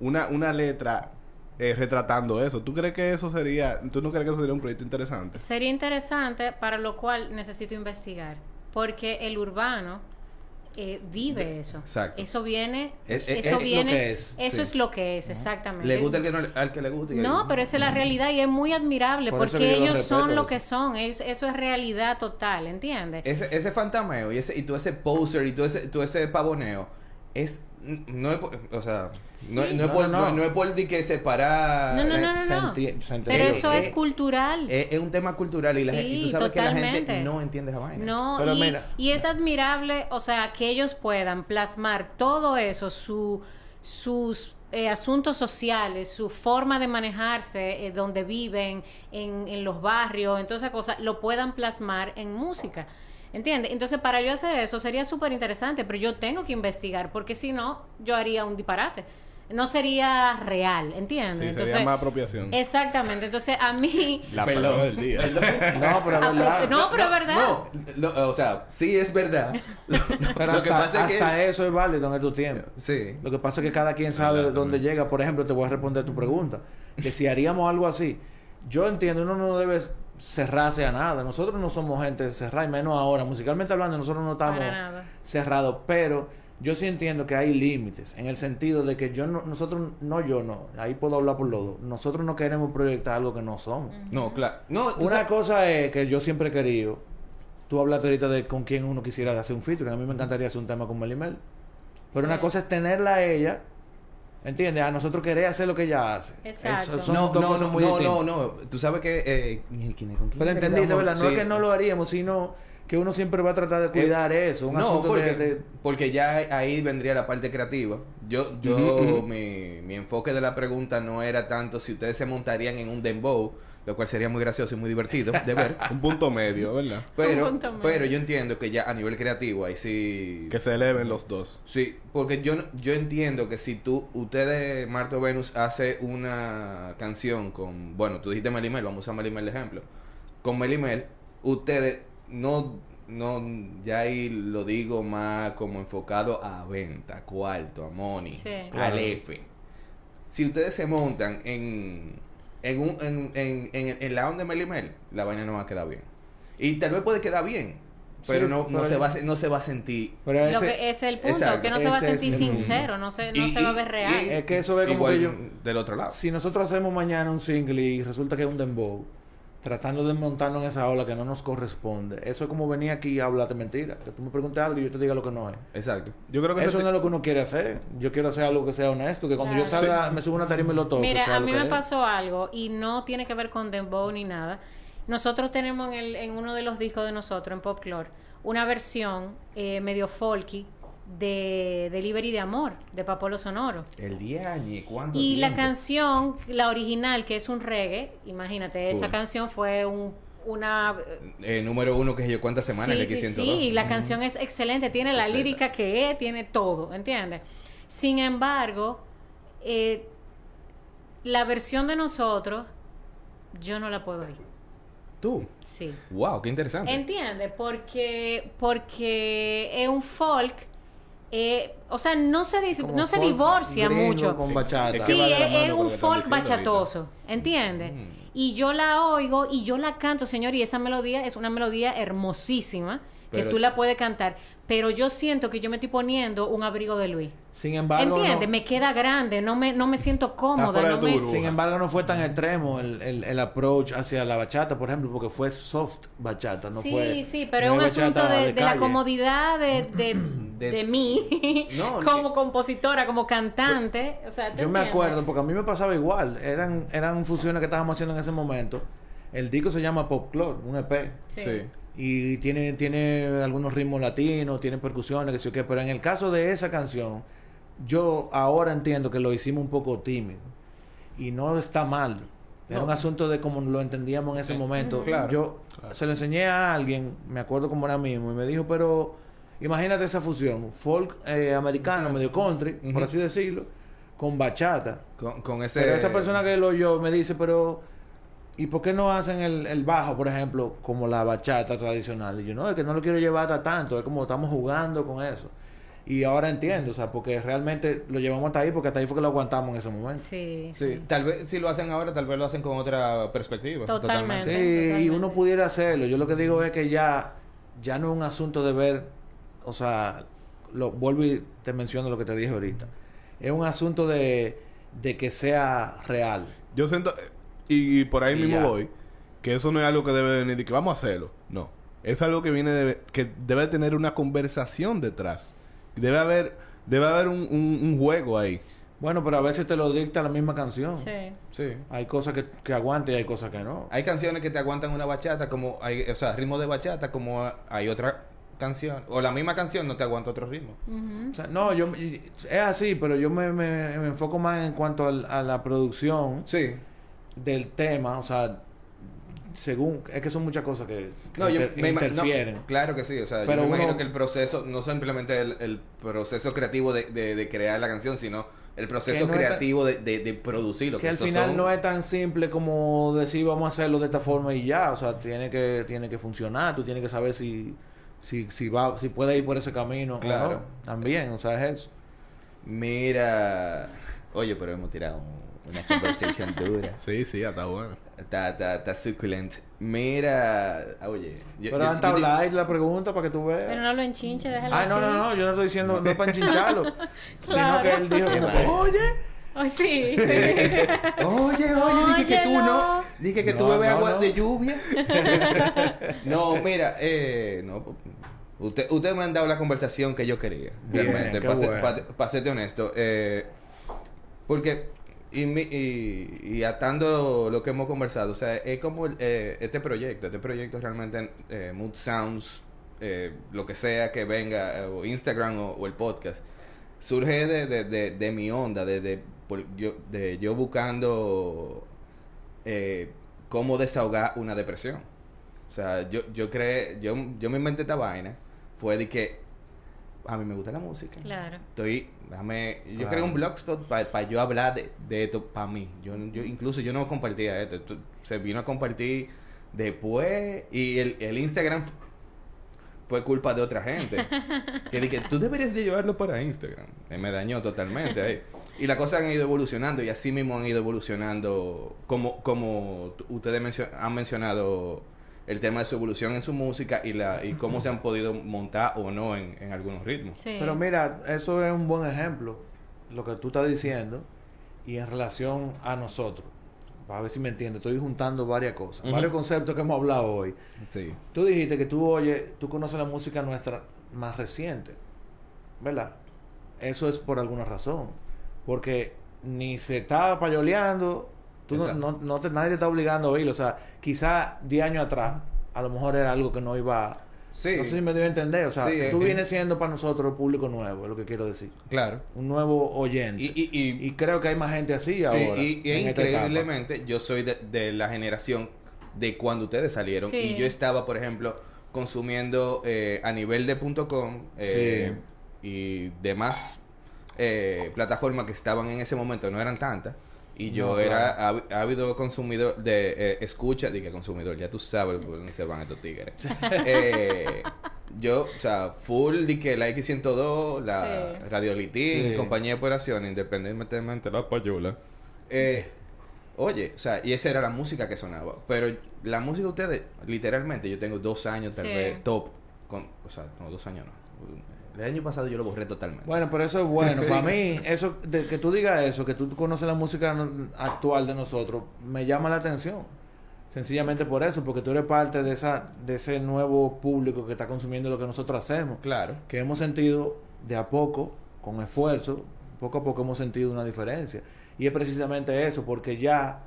una, una letra eh, retratando eso. ¿Tú crees que eso sería, tú no crees que eso sería un proyecto interesante? Sería interesante, para lo cual necesito investigar, porque el urbano eh, vive eso. Exacto. Eso viene, Es- es- eso es lo viene, que es, eso sí. es lo que es, exactamente. Le gusta el que no, al que le guste. y No, el- pero esa es la realidad y es muy admirable Por porque lo ellos son lo eso. que son, es- eso es realidad total, ¿entiendes? Ese, ese fantameo y, ese, y tú ese poser y tú ese, tú ese pavoneo es... No es por... O sea... No, Sí. no es No, por, no, no, no. no es por que separar... No, no, eh, no, se se. Pero eso es eh, cultural. Es, es un tema cultural y, la Sí, gente, y tú sabes que la gente no entiende esa vaina. No, Pero y, mira. y es admirable, o sea, que ellos puedan plasmar todo eso, su, sus eh, asuntos sociales, su forma de manejarse, eh, donde viven, en, en los barrios, en todas esas cosas, lo puedan plasmar en música. ¿Entiendes? Entonces, para yo hacer eso sería súper interesante, pero yo tengo que investigar, porque si no, yo haría un disparate. No sería real, ¿entiendes? Sí, Entonces, sería más apropiación. Exactamente. Entonces, a mí... La palabra del día. No, pero es verdad. No, pero es verdad. No, lo- o sea, sí es verdad. Lo, Pero lo que hasta, pasa es que... hasta eso es válido en tu tiempo. Sí. Lo que pasa es que cada quien sabe dónde llega. Por ejemplo, te voy a responder tu pregunta. Que si haríamos algo así, yo entiendo, uno no debe cerrarse a nada. Nosotros no somos gente cerrada, y menos ahora. Musicalmente hablando, nosotros no estamos cerrados. Pero yo sí entiendo que hay límites. En el sentido de que yo no, nosotros, no yo no, ahí puedo hablar por los dos. Nosotros no queremos proyectar algo que no somos. No, claro. No, Una sabes- cosa es que yo siempre he querido. Tú hablaste ahorita de con quién uno quisiera hacer un featuring. A mí me encantaría hacer un tema con Melimel. Pero Sí. una cosa es tenerla a ella. ¿Entiendes? A nosotros querer hacer lo que ella hace. Exacto. Eso- no, no, no, muy no, no, no. Tú sabes que... Eh, ¿quién- quién- con quién Pero entendiste, ¿verdad? No Sí. es que no lo haríamos, sino que uno siempre va a tratar de cuidar eso. Un no, asunto porque, de, de- porque ya ahí vendría la parte creativa. Yo, yo, mi, mi enfoque de la pregunta no era tanto si ustedes se montarían en un dembow, lo cual sería muy gracioso y muy divertido de ver. Un punto medio, ¿verdad? Pero, punto medio. pero yo entiendo que ya a nivel creativo ahí sí... Que se eleven los dos. Sí, porque yo, yo entiendo que si tú, ustedes, Marto Venus, hace una canción con, bueno, tú dijiste Melimel, vamos a usar Melimel de ejemplo. Con Melimel, ustedes no, no, ya ahí lo digo más como enfocado a venta, cuarto, a money, Sí. al. F. Si ustedes se montan en, en, un, en, en, en, en la onda de Melimel, la vaina no va a quedar bien. Y tal vez puede quedar bien, pero Sí, no, no, pero- se va a, no se va a sentir pero Lo ese- que es el punto, exacto, que no se va a sentir sincero, no se, no Y- se va a ver real. y- Es que eso es como Igual que yo- del otro lado. Si nosotros hacemos mañana un single y resulta que es un dembow, tratando de montarnos en esa ola que no nos corresponde, eso es como venir aquí a hablarte mentira. Que tú me preguntes algo y yo te diga lo que no es. Exacto. Yo creo que Eso no es lo que uno quiere hacer. Yo quiero hacer algo que sea honesto, que cuando yo salga, me subo a una tarima y lo toco. Mira, a mí me es. pasó algo y no tiene que ver con Dembow ni nada. Nosotros tenemos en, el- en uno de los discos de nosotros, en Popclore, una versión eh, medio folky de Delivery de Amor, de Papolo Sonoro. El día ni cuánto Y la canción, la original, que es un reggae, imagínate, esa canción fue un, una... Eh, número uno, que yo, ¿cuántas semanas sí, sí, sí, y la canción es excelente, tiene la lírica que es, tiene todo, ¿entiendes? Sin embargo, eh, la versión de nosotros, yo no la puedo oír. Tú. Sí. Wow, qué interesante. ¿Entiendes? Porque, porque es un folk, eh, o sea, no se, dis- no se divorcia mucho. Con bachata. Es que Sí, es, un folk bachatoso, ¿entiendes? Mm. Y yo la oigo y yo la canto, señor, y esa melodía es una melodía hermosísima que Pero- tú la puedes cantar, pero yo siento que yo me estoy poniendo un abrigo de Luis. Sin embargo, ¿Entiendes? no- Me queda grande, no me, no me siento cómoda. no me- sin embargo, no fue tan extremo el, el, el approach hacia la bachata, por ejemplo, porque fue soft bachata, no sí, fue. sí, pero no es un asunto de, de la comodidad de, de, De- de mí No, como compositora, como cantante. O sea, ¿te Yo me acuerdo, porque a mí me pasaba igual. Eran, eran fusiones que estábamos haciendo en ese momento. El disco se llama Pop Club, un EP. Sí. Sí. Y tiene, tiene algunos ritmos latinos, tiene percusiones, que sé yo qué. Pero en el caso de esa canción, yo ahora entiendo que lo hicimos un poco tímido. Y no está mal. Era No. un asunto de como lo entendíamos en ese Sí. momento. Claro. Yo se lo enseñé a alguien, me acuerdo como era mismo, y me dijo, pero imagínate esa fusión, folk eh, americano, medio country, por así decirlo, con bachata. Con, con ese... Pero esa persona que lo oyó me dice, pero ¿y por qué no hacen el, el bajo, por ejemplo, como la bachata tradicional? Y yo, no, es que no lo quiero llevar hasta tanto, es como estamos jugando con eso. Y ahora entiendo, o sea, porque realmente lo llevamos hasta ahí, porque hasta ahí fue que lo aguantamos en ese momento. Sí, Sí, tal vez si lo hacen ahora, tal vez lo hacen con otra perspectiva. Totalmente. Sí, Totalmente. y uno pudiera hacerlo. Yo lo que digo es que ya, ya no es un asunto de ver, o sea, lo, vuelvo y te menciono lo que te dije ahorita. Es un asunto de, de que sea real. Yo siento, y, y por ahí Y mismo ya. voy, que eso no es algo que debe venir de que vamos a hacerlo. No. Es algo que viene de, que debe tener una conversación detrás. Debe haber, debe haber un, un- un juego ahí. Bueno, pero a veces te lo dicta la misma canción. Sí. Sí. Hay cosas que, que aguantan y hay cosas que no. Hay canciones que te aguantan una bachata, como hay, o sea, ritmo de bachata, como hay otras canción, o la misma canción no te aguanta otro ritmo. O sea, no, yo es así, pero yo me, me- me enfoco más en cuanto al- a la producción Sí. Del tema, o sea, según es que son muchas cosas que, que No, yo inter- me no, interfieren. claro que sí, o sea, Pero yo me imagino que el proceso, no simplemente el, el proceso creativo de, de, de crear la canción, sino el proceso no es tan- creativo de, de, de producirlo. que al final son- no es tan simple como decir vamos a hacerlo de esta forma y ya, o sea, tiene que tiene que funcionar, tú tienes que saber si si si va si puede ir por ese camino o Claro. no. También, o sea, es eso. Mira, oye, pero hemos tirado un- una conversation dura. Sí, sí, está bueno. Está, está, está suculent. Mira, oye. yo- Pero yo- te- hablar la pregunta para que tú veas. Pero no lo enchinche, déjalo Ay, no, no, no, yo no estoy diciendo, no es para enchincharlo, sino que él dijo como, oye, Ay, sí, sí. Oye, oye, dije que tú no. Dije que tú No, bebes no, agua no. de lluvia. no, mira, eh, no. Usted, usted me han dado la conversación que yo quería. Bien, realmente, qué para ser, bueno. pa- pa serte honesto. Eh, porque, y, mi- y, y atando lo que hemos conversado, o sea, es como el, eh, este proyecto. Este proyecto realmente, eh, Mood Sounds, eh, lo que sea que venga, eh, o Instagram o, o el podcast, surge de, de, de, de mi onda, de, por- yo, de yo buscando eh, cómo desahogar una depresión. O sea, yo, yo creé, yo, yo me inventé esta vaina, fue de que a mí me gusta la música. Claro. Estoy, déjame, yo Claro. creé un blogspot para yo hablar de, de esto para mí. Yo, yo incluso yo no compartía esto, esto se vino a compartir después y el, el Instagram fue culpa de otra gente. que dije, tú deberías de llevarlo para Instagram. Y me dañó totalmente ahí. Y las cosas han ido evolucionando y así mismo han ido evolucionando como, como ustedes mencio- han mencionado el tema de su evolución en su música y la y cómo se han podido montar o no en, en algunos ritmos. Sí. Pero mira, eso es un buen ejemplo, lo que tú estás diciendo, y en relación a nosotros. A ver si me entiendes, estoy juntando varias cosas, varios conceptos que hemos hablado hoy. Sí. Tú dijiste que tú oyes, tú conoces la música nuestra más reciente, ¿verdad? Eso es por alguna razón, porque ni se está payoleando, tú no, no, no te, nadie te está obligando a oírlo, o sea, quizá 10 años atrás, a lo mejor era algo que no iba... Sí. No sé si me dio a entender, o sea, Sí, que eh, tú eh. vienes siendo para nosotros el público nuevo, es lo que quiero decir. Claro. Un nuevo oyente. Y, y, y, Y creo que hay más gente así sí, ahora. y- y en esta etapa. increíblemente yo soy de, de la generación de cuando ustedes salieron Sí. y yo estaba, por ejemplo, consumiendo eh, a nivel de .com eh, y demás eh, plataformas que estaban en ese momento, no eran tantas. Y yo No, era ávi- ávido consumidor de eh, escucha, dije consumidor, ya tú sabes por dónde se van estos tigres. Eh, yo, o sea, full que la X102, la Sí. Radiolitín, Sí. compañía de operación, independientemente de la payola. Eh, oye, o sea, y esa era la música que sonaba. Pero la música de ustedes, literalmente, yo tengo dos años tal Sí. vez top. Con, o sea, no, dos años no. El año pasado yo lo borré totalmente. Bueno, pero eso es bueno. Para mí, eso de que tú digas eso, que tú conoces la música actual de nosotros, me llama la atención. Sencillamente por eso, porque tú eres parte de esa de ese nuevo público que está consumiendo lo que nosotros hacemos. Claro. Que hemos sentido de a poco, con esfuerzo, poco a poco hemos sentido una diferencia. Y es precisamente eso, porque ya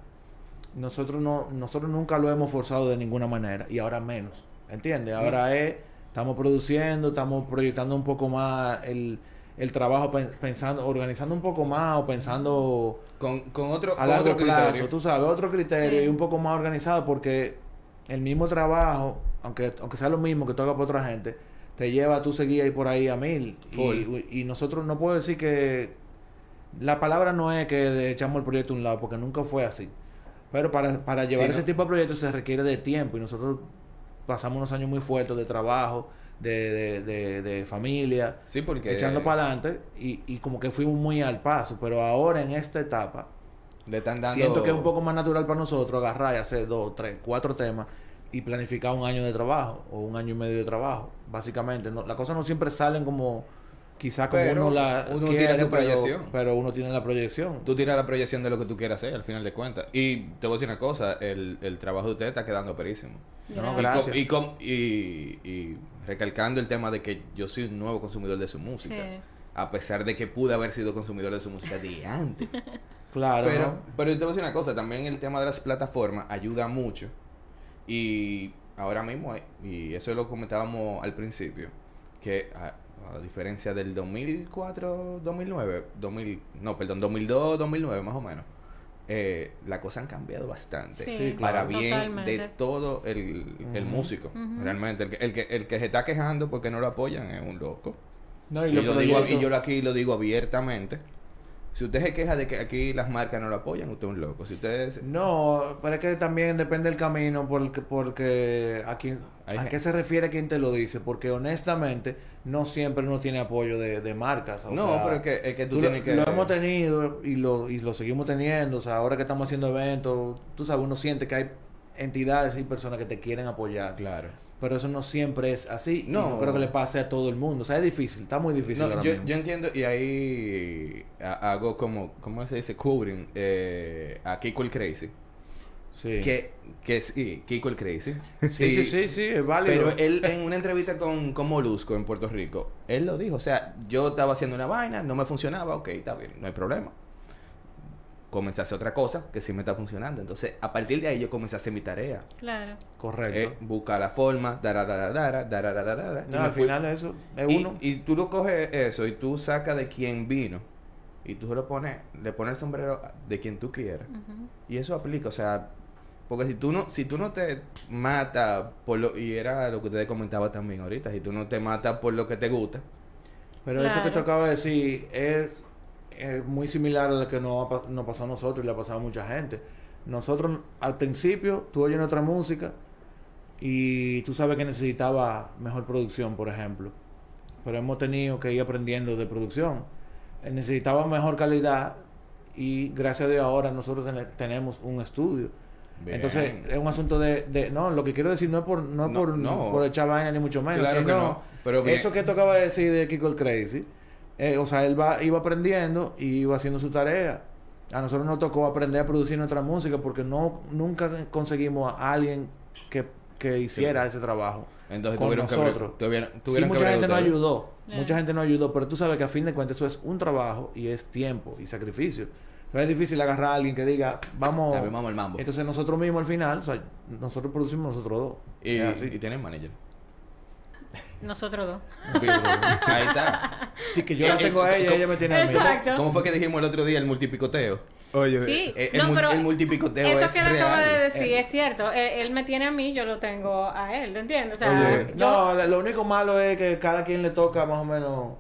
nosotros no nosotros nunca lo hemos forzado de ninguna manera y ahora menos. ¿Entiendes? Ahora es estamos produciendo, estamos proyectando un poco más el, el trabajo pen- pensando, organizando un poco más o pensando Con, con otro, a con largo otro plazo, criterio. tú sabes, otro criterio Sí. y un poco más organizado porque el mismo trabajo, aunque aunque sea lo mismo que tú hagas para otra gente, te lleva a tú seguir ahí por ahí a mil. Y, y nosotros no puedo decir que la palabra no es que echamos el proyecto a un lado, porque nunca fue así. Pero para, para llevar Sí, ese ¿no? tipo de proyectos se requiere de tiempo y nosotros pasamos unos años muy fuertes de trabajo, de, de, de, de familia, Sí, porque... echando para adelante y, y como que fuimos muy al paso. Pero ahora en esta etapa, Le están dando... Siento que es un poco más natural para nosotros agarrar y hacer dos, tres, cuatro temas y planificar un año de trabajo o un año y medio de trabajo, básicamente. No, las cosas no siempre salen como quizá como Pero uno la uno quiere, tiene su pero- proyección. Pero, uno tiene la proyección. Tú tiras la proyección de lo que tú quieras hacer, al final de cuentas. Y te voy a decir una cosa, el, el trabajo de ustedes está quedando perísimo. No, Y gracias. com- Y, com- y, y recalcando el tema de que yo soy un nuevo consumidor de su música. Sí. A pesar de que pude haber sido consumidor de su música de antes. Claro. pero, ¿no? pero te voy a decir una cosa, también el tema de las plataformas ayuda mucho. Y ahora mismo y eso lo comentábamos al principio, que a, diferencia del 2004, 2009, 2000, no, perdón, 2002, 2009 más o menos, eh, las cosas han cambiado bastante. Sí, Para claro. bien Totalmente. de todo el, el músico. Realmente, el que, el, que, el que se está quejando porque no lo apoyan es un loco. No, Y, y lo digo, proyectos- y yo lo aquí lo digo abiertamente. Si usted se queja de que aquí las marcas no lo apoyan, usted es un loco. Si ustedes... No, pero es que también depende del camino porque, porque a, quién, a qué se refiere quien te lo dice. Porque honestamente no siempre uno tiene apoyo de, de marcas. o No, sea, pero es que, es que tú, tú tienes lo, que... lo hemos tenido y lo, y lo seguimos teniendo. O sea, ahora que estamos haciendo eventos, tú sabes, uno siente que hay entidades y personas que te quieren apoyar. Claro. Pero eso no siempre es así. y No. Creo que le pase a todo el mundo. O sea, es difícil. Está muy difícil. No, ahora yo, mismo. yo entiendo y ahí ha- hago como, ¿cómo se dice? Covering eh, a Kiko el Crazy. Sí. Que, que sí, Kiko el Crazy. sí, sí, sí, sí, es válido. Pero él en una entrevista con, con Molusco en Puerto Rico, él lo dijo. O sea, yo estaba haciendo una vaina, no me funcionaba, ok, está bien, no hay problema. Comencé a hacer otra cosa que sí me está funcionando. Entonces, a partir de ahí yo comencé a hacer mi tarea. Claro. Correcto. Eh, buscar la forma, dara, dara, dara, y No, al fui- final eso es y, uno. y tú lo coges eso y tú sacas de quien vino y tú se lo pones, le pones el sombrero de quien tú quieras. Y eso aplica, o sea, porque si tú no, si tú no te matas por lo, y era lo que ustedes comentaban también ahorita, si tú no te matas por lo que te gusta, Pero eso que te acabo de decir es, es muy similar a lo que nos, nos pasó a nosotros y le ha pasado a mucha gente. Nosotros al principio, tú oyes nuestra música y tú sabes que necesitaba mejor producción, por ejemplo. Pero hemos tenido que ir aprendiendo de producción. Eh, Necesitaba mejor calidad y gracias a Dios ahora nosotros ten- tenemos un estudio. Bien. Entonces, es un asunto de, de- No, lo que quiero decir no es por, no No, por, no. por echar vaina ni mucho menos. Claro que sino no, pero bien. Eso que de decir de Kiko el Crazy, eh, o sea, él va, iba aprendiendo y iba haciendo su tarea. A nosotros nos tocó aprender a producir nuestra música porque no nunca conseguimos a alguien que, que hiciera ese trabajo. entonces con tuvieron que, nosotros. bre- tuvieron, Sí, tuvieron que mucha gente nos ayudó. Mucha gente nos ayudó, pero tú sabes que a fin de cuentas eso es un trabajo y es tiempo y sacrificio. Entonces es difícil agarrar a alguien que diga, vamos. Ya, vamos al mambo. Entonces nosotros mismos al final, o sea, nosotros producimos nosotros dos. Y, así. y tienen manager. Nosotros dos. Ahí está. Sí, que yo la tengo a ella y ella me tiene a mí. Exacto. ¿Cómo fue que dijimos el otro día el multipicoteo? Oye, Sí, Eh, el no, pero el multipicoteo eso es que él acaba de decir Eh. es cierto. Él, él me tiene a mí, yo lo tengo a él, ¿te entiendes? O sea, Oye, yo- No, lo único malo es que cada quien le toca más o menos.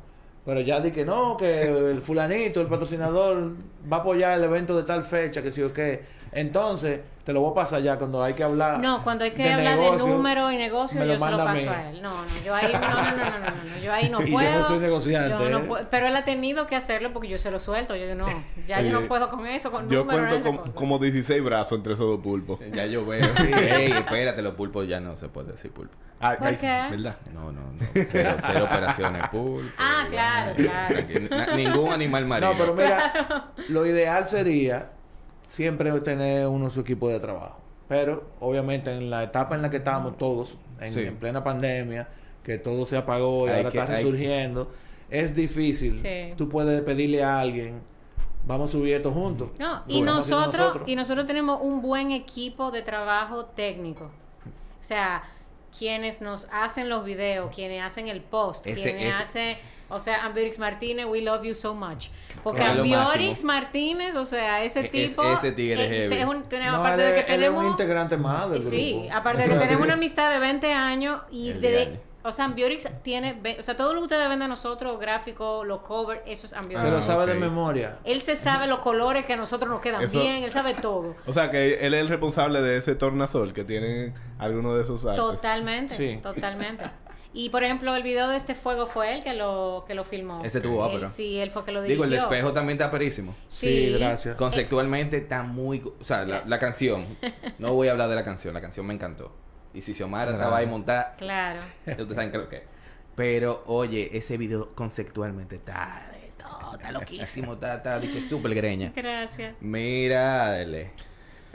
Pero ya di que no, que el fulanito, el patrocinador, va a apoyar el evento de tal fecha, que sí o qué. Entonces, te lo voy a pasar ya cuando hay que hablar. No, cuando hay que de hablar negocio, de número y negocio, me lo yo se lo paso a él. No, no, yo ahí no, no, no, no, no, no, no, yo ahí no Y yo puedo. no soy negociante, yo no ¿eh? puedo- pero él ha tenido que hacerlo porque yo se lo suelto. Yo digo, no, ya yo no puedo con eso, con yo números, cuento como 16 brazos entre esos dos pulpos. Ya yo veo. Ey, espérate, los pulpos ya no se puede decir pulpo. Ay, ¿Por ay, qué? ¿Verdad? No, no, no. Cero, cero operaciones pulpo. Ah, claro, claro. Ningún animal marino. No, pero mira, lo ideal sería siempre tener uno su equipo de trabajo. Pero, obviamente, en la etapa en la que estamos todos, en, Sí. en plena pandemia, que todo se apagó y Hay ahora que- está hay- resurgiendo, es difícil. Sí. Tú puedes pedirle a alguien, vamos a subir esto juntos. No, y nosotros, y nosotros tenemos un buen equipo de trabajo técnico. O sea, quienes nos hacen los videos, quienes hacen el post, Ese- quienes ese- hacen, o sea, Ambiorix Martínez, we love you so much. Porque Ambiorix. Martínez, o sea, ese Es- tipo ese tigre es heavy. es un- tenemos- No, aparte él, de que él es tenemos un integrante más del Sí, grupo. aparte de que tenemos una amistad de 20 años y de, diario. O sea, Ambiorix tiene, o sea, todo lo que ustedes ven de nosotros, gráfico, los covers, eso es Ambiorix. Se lo Ah, sabe de memoria. Él se sabe los colores que a nosotros nos quedan Eso- bien, él sabe todo. O sea, que él es el responsable de ese tornasol que tienen algunos de esos artes. Totalmente, Sí. totalmente. Y por ejemplo, el video de este fuego fue él que lo que lo filmó. Ese tuvo Él- ópera. Sí, él fue que lo dirigió. Digo, el espejo también está perísimo. Sí, gracias. Conceptualmente está muy... O sea, la, canción. No voy a hablar de la canción. La canción me encantó. Y si Xiomara estaba ahí montada, Claro. ustedes saben creo que... Pero, oye, ese video conceptualmente está... de todo, está loquísimo. Está, está de que súper greña. Gracias. Mira, Adele.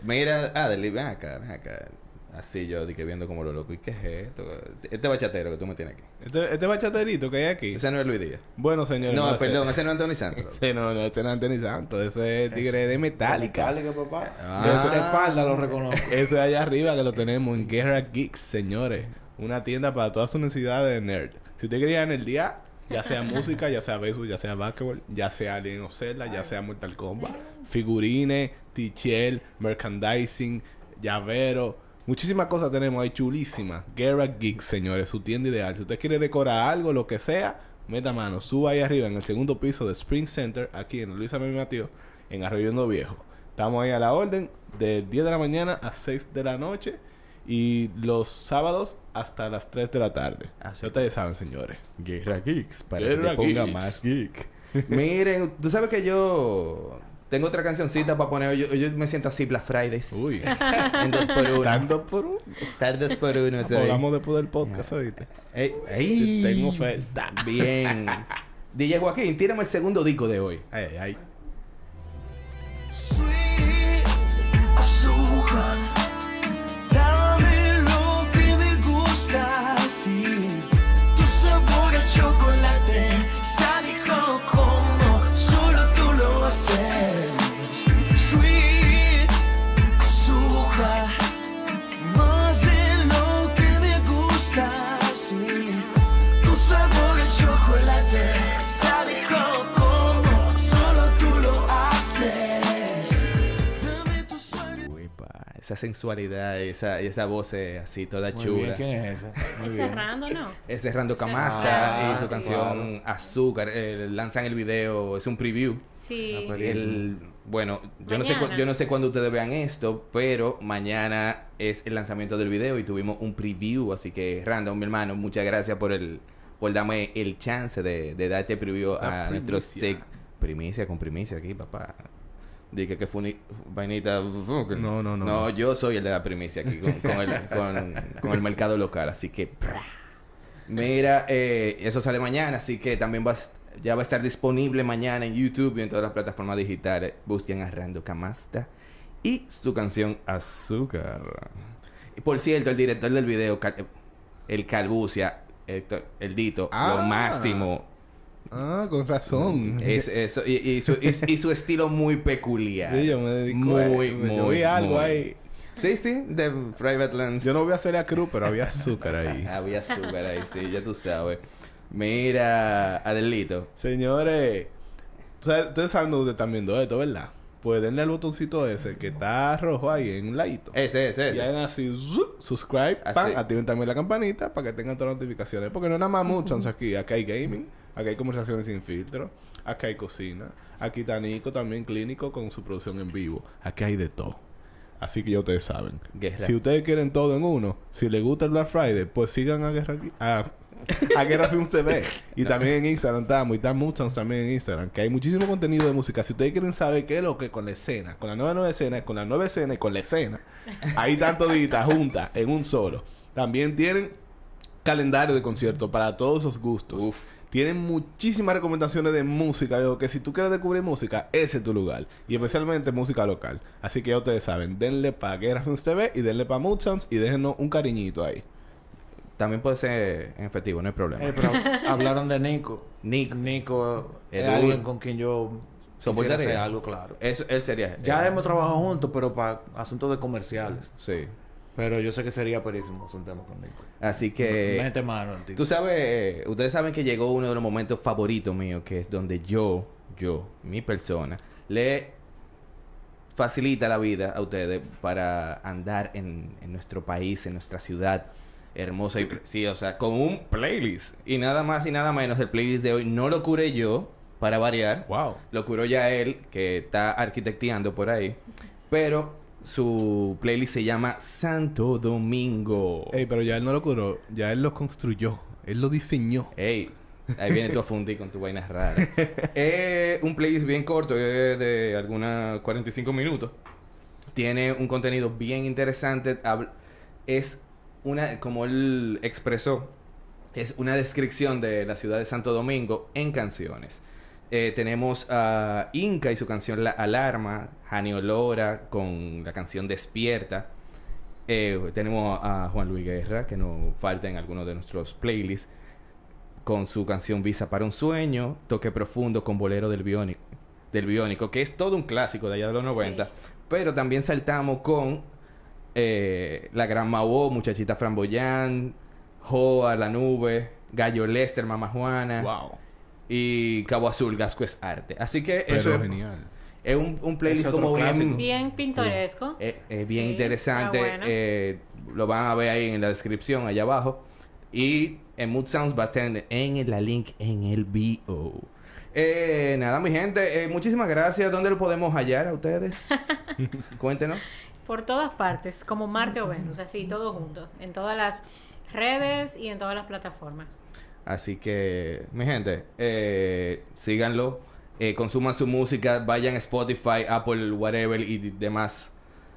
Mira, Adele, ven acá, ven acá. Así yo, de que viendo como lo loco. ¿Y qué es esto? Este bachatero que tú me tienes aquí. Este, este bachaterito que hay aquí. Ese no es Luis Díaz. Bueno, señores. No, perdón, ese no es Anthony Santos. Ese no, no, ese no es Anthony Santos. Ese es tigre de Metallica. Metallica, papá. Ah. De esa espalda lo reconozco. Eso es allá arriba que lo tenemos en Guerra Geeks, señores. Una tienda para todas sus necesidades de nerd. Si usted quería en el día, ya sea música, ya sea béisbol, ya sea basketball, ya sea Alien o Zelda, ya sea Mortal Kombat, figurines, tichel, merchandising, llavero. Muchísimas cosas tenemos ahí chulísimas. Guerra Geeks, señores, su tienda ideal. Si usted quiere decorar algo, lo que sea, meta mano, suba ahí arriba en el segundo piso de Spring Center, aquí en Luisa Memi Mateo, en Arroyo Viejo. Estamos ahí a la orden de 10 de la mañana a 6 de la noche y los sábados hasta las 3 de la tarde. Así Ya ustedes saben, señores. Guerra Geeks, para Guerra que te ponga Geeks. más geek. Miren, tú sabes que yo tengo otra cancioncita para poner. Yo, yo me siento así Black Fridays. Uy. En dos por uno. Dando por un... Estar dos por uno. soy. Hablamos después del podcast, ¿oíste? Ey, ey. Tengo oferta. Bien. DJ Joaquín, tírame el segundo disco de hoy. Ay, ay, ay. Esa sensualidad, esa, y esa voz eh, así toda Muy chula. bien, ¿quién es? Muy Es ¿no? Es Cerrando Camasta Ah, y su sí, canción Azúcar. eh, lanzan el video, es un preview. Sí. Ah, pues, El, bueno, yo no, sé, yo no sé cuándo ustedes vean esto, pero mañana es el lanzamiento del video y tuvimos un preview, así que Random, mi hermano, muchas gracias por el por darme el chance de, de dar este preview La a nuestros primicia. sec- primicia con primicia aquí, papá. Dije que fue una vainita. No, no, no. No, yo soy el de la primicia aquí con, con el, con, con el mercado local, así que. Mira, eh, eso sale mañana, así que también va, ya va a estar disponible mañana en YouTube y en todas las plataformas digitales. Busquen a Rando Camasta y su canción Azúcar. Y por cierto, el director del video, el Calbucia, Héctor- el Dito, Ah. lo máximo. Ah, con razón. Es eso, y, y su, y- y su estilo muy peculiar. Sí, yo me dedico muy, a- muy, yo vi algo muy. ahí. Sí, sí, de Private Lands. Yo no voy a hacer la cruz, pero había azúcar ahí. Había azúcar ahí, sí, ya tú sabes. Mira, Adelito. Señores, ustedes saben dónde están viendo esto, ¿verdad? Pues denle al botoncito ese que está rojo ahí en un ladito. Ese, ese, Y ese. hagan así, zup, subscribe, Así. pan, activen también la campanita para que tengan todas las notificaciones. Porque no es nada más mucho aquí. Acá hay gaming, acá hay conversaciones sin filtro, acá hay cocina, aquí está Nico también clínico con su producción en vivo. Aquí hay de todo. Así que ya ustedes saben. Guerra. Si ustedes quieren todo en uno, si les gusta el Black Friday, pues sigan a Guerra, a, a Guerra Films TV. Y también en Instagram estamos. Y está Mutants también en Instagram. Que hay muchísimo contenido de música. Si ustedes quieren saber qué es lo que con la escena, con la nueva nueva escena, con la nueva escena y con la escena, ahí están toditas juntas en un solo. También tienen calendario de conciertos para todos los gustos. Uf. Tienen muchísimas recomendaciones de música. Digo que si tú quieres descubrir música, ese es tu lugar. Y especialmente música local. Así que ya ustedes saben, denle para Guerra Films TV y denle para Mood Sounds y déjenos un cariñito ahí. También puede ser en efectivo, no hay problema. Eh, pero hablaron de Nico. Nico. Nico es alguien con quien yo quisiera hacer algo, claro. Eso, él sería. Ya eh, hemos trabajado juntos, pero para asuntos de comerciales. Sí. Pero yo sé que sería perísimo tema con Nico. Así que. Mete mano tipo. Tú sabes, eh, ustedes saben que llegó uno de los momentos favoritos míos, que es donde yo, yo, mi persona, le facilita la vida a ustedes para andar en, en nuestro país, en nuestra ciudad hermosa y preciosa, o sea, con un playlist. Y nada más y nada menos, el playlist de hoy no lo curé yo, para variar. Wow. Lo curó ya él, que está arquitecteando por ahí. Pero su playlist se llama Santo Domingo. Ey, pero ya él no lo curó, ya él lo construyó, él lo diseñó. Ey, ahí viene tu afundi con tu vaina rara. Es un playlist bien corto, es de algunas 45 minutos. Tiene un contenido bien interesante. Es una, como él expresó, es una descripción de la ciudad de Santo Domingo en canciones. Eh, tenemos a Inca y su canción La Alarma, Jani Olora con la canción Despierta. Eh, tenemos a Juan Luis Guerra, que nos falta en algunos de nuestros playlists, con su canción Visa para un sueño, Toque Profundo con Bolero del Biónico, del Biónico, que es todo un clásico de allá de los Sí. 90. Pero también saltamos con eh, La Gran Mao, Muchachita Framboyán, Joa, La Nube, Gallo Lester, Mamá Juana Wow. Y Cabo Azul, Gasco es Arte. Así que Pero eso es, genial. es un, un playlist como bien... Bien pintoresco. Eh, eh, bien Sí, interesante. bueno. eh, lo van a ver ahí en la descripción, allá abajo. Y en Mood Sounds va a estar en la link en el bio. Eh, nada, mi gente. eh, muchísimas gracias. ¿Dónde lo podemos hallar a ustedes? Cuéntenos. Por todas partes, como Marte o Venus, así, todo junto. En todas las redes y en todas las plataformas. Así que, mi gente, eh, síganlo. eh, consuman su música. Vayan a Spotify, Apple, whatever y demás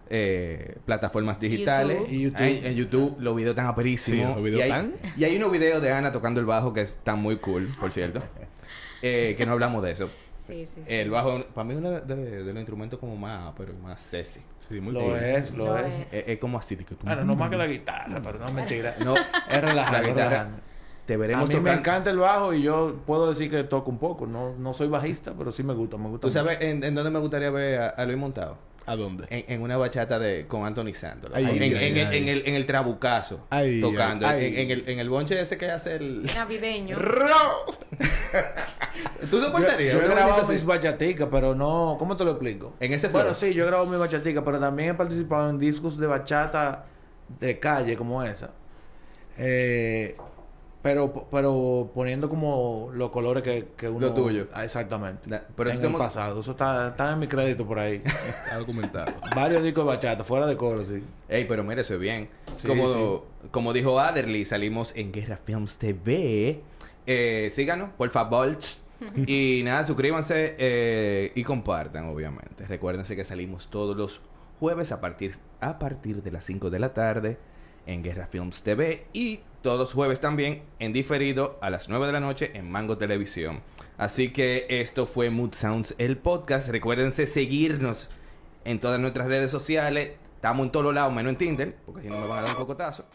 eh, plataformas digitales. YouTube. Y YouTube. Ahí, en YouTube los videos están aperísimos. Sí, y, hay, están. y hay unos videos de Ana tocando el bajo que están muy cool, por cierto. Eh, que no hablamos de eso. Sí, sí, sí. El bajo, para mí, es uno de, de- de los instrumentos como más, pero más sexy. Sí, muy Lo cool. es, lo, Lo es. es. Como así. de que tú- Bueno, no más que la guitarra, pero no mentira. No, Es relajado, la guitarra. relajado. Te A veremos me encanta el bajo y yo puedo decir que toco un poco. No, no soy bajista, pero sí me gusta, me gusta. ¿Tú sabes en, en dónde me gustaría ver a, a Luis Montado? ¿A dónde? En, en una bachata de con Anthony Santos. Ay, en, ay, en- ay, en- ay. en el, en el trabucazo. Ay, tocando. ay, En, el, en el bonche ese que hace el. Navideño. ¿Tú Yo, soportarías? yo he una grabado mis bachaticas, pero no... ¿Cómo te lo explico? En ese flow. Bueno, sí, yo he grabado mis bachaticas, pero también he participado en discos de bachata de calle como esa. Eh, pero, pero poniendo como los colores que, que uno... Lo tuyo. Ah, exactamente. Da- pero en es el como- pasado. Eso está, está en mi crédito por ahí. Está documentado. Varios discos de bachata, fuera de coro, sí. Ey, pero es bien. Sí, como, sí. como dijo Adderley, salimos en Guerra Films TV. Eh, síganos, por favor. y nada, suscríbanse eh, y compartan, obviamente. Recuérdense que salimos todos los jueves a partir, a partir de las 5 de la tarde en Guerra Films TV y todos jueves también en diferido a las 9 de la noche en Mango Televisión. Así que esto fue Mood Sounds, el podcast. Recuérdense seguirnos en todas nuestras redes sociales. Estamos en todos lados, menos en Tinder, porque si no me van a dar un cocotazo.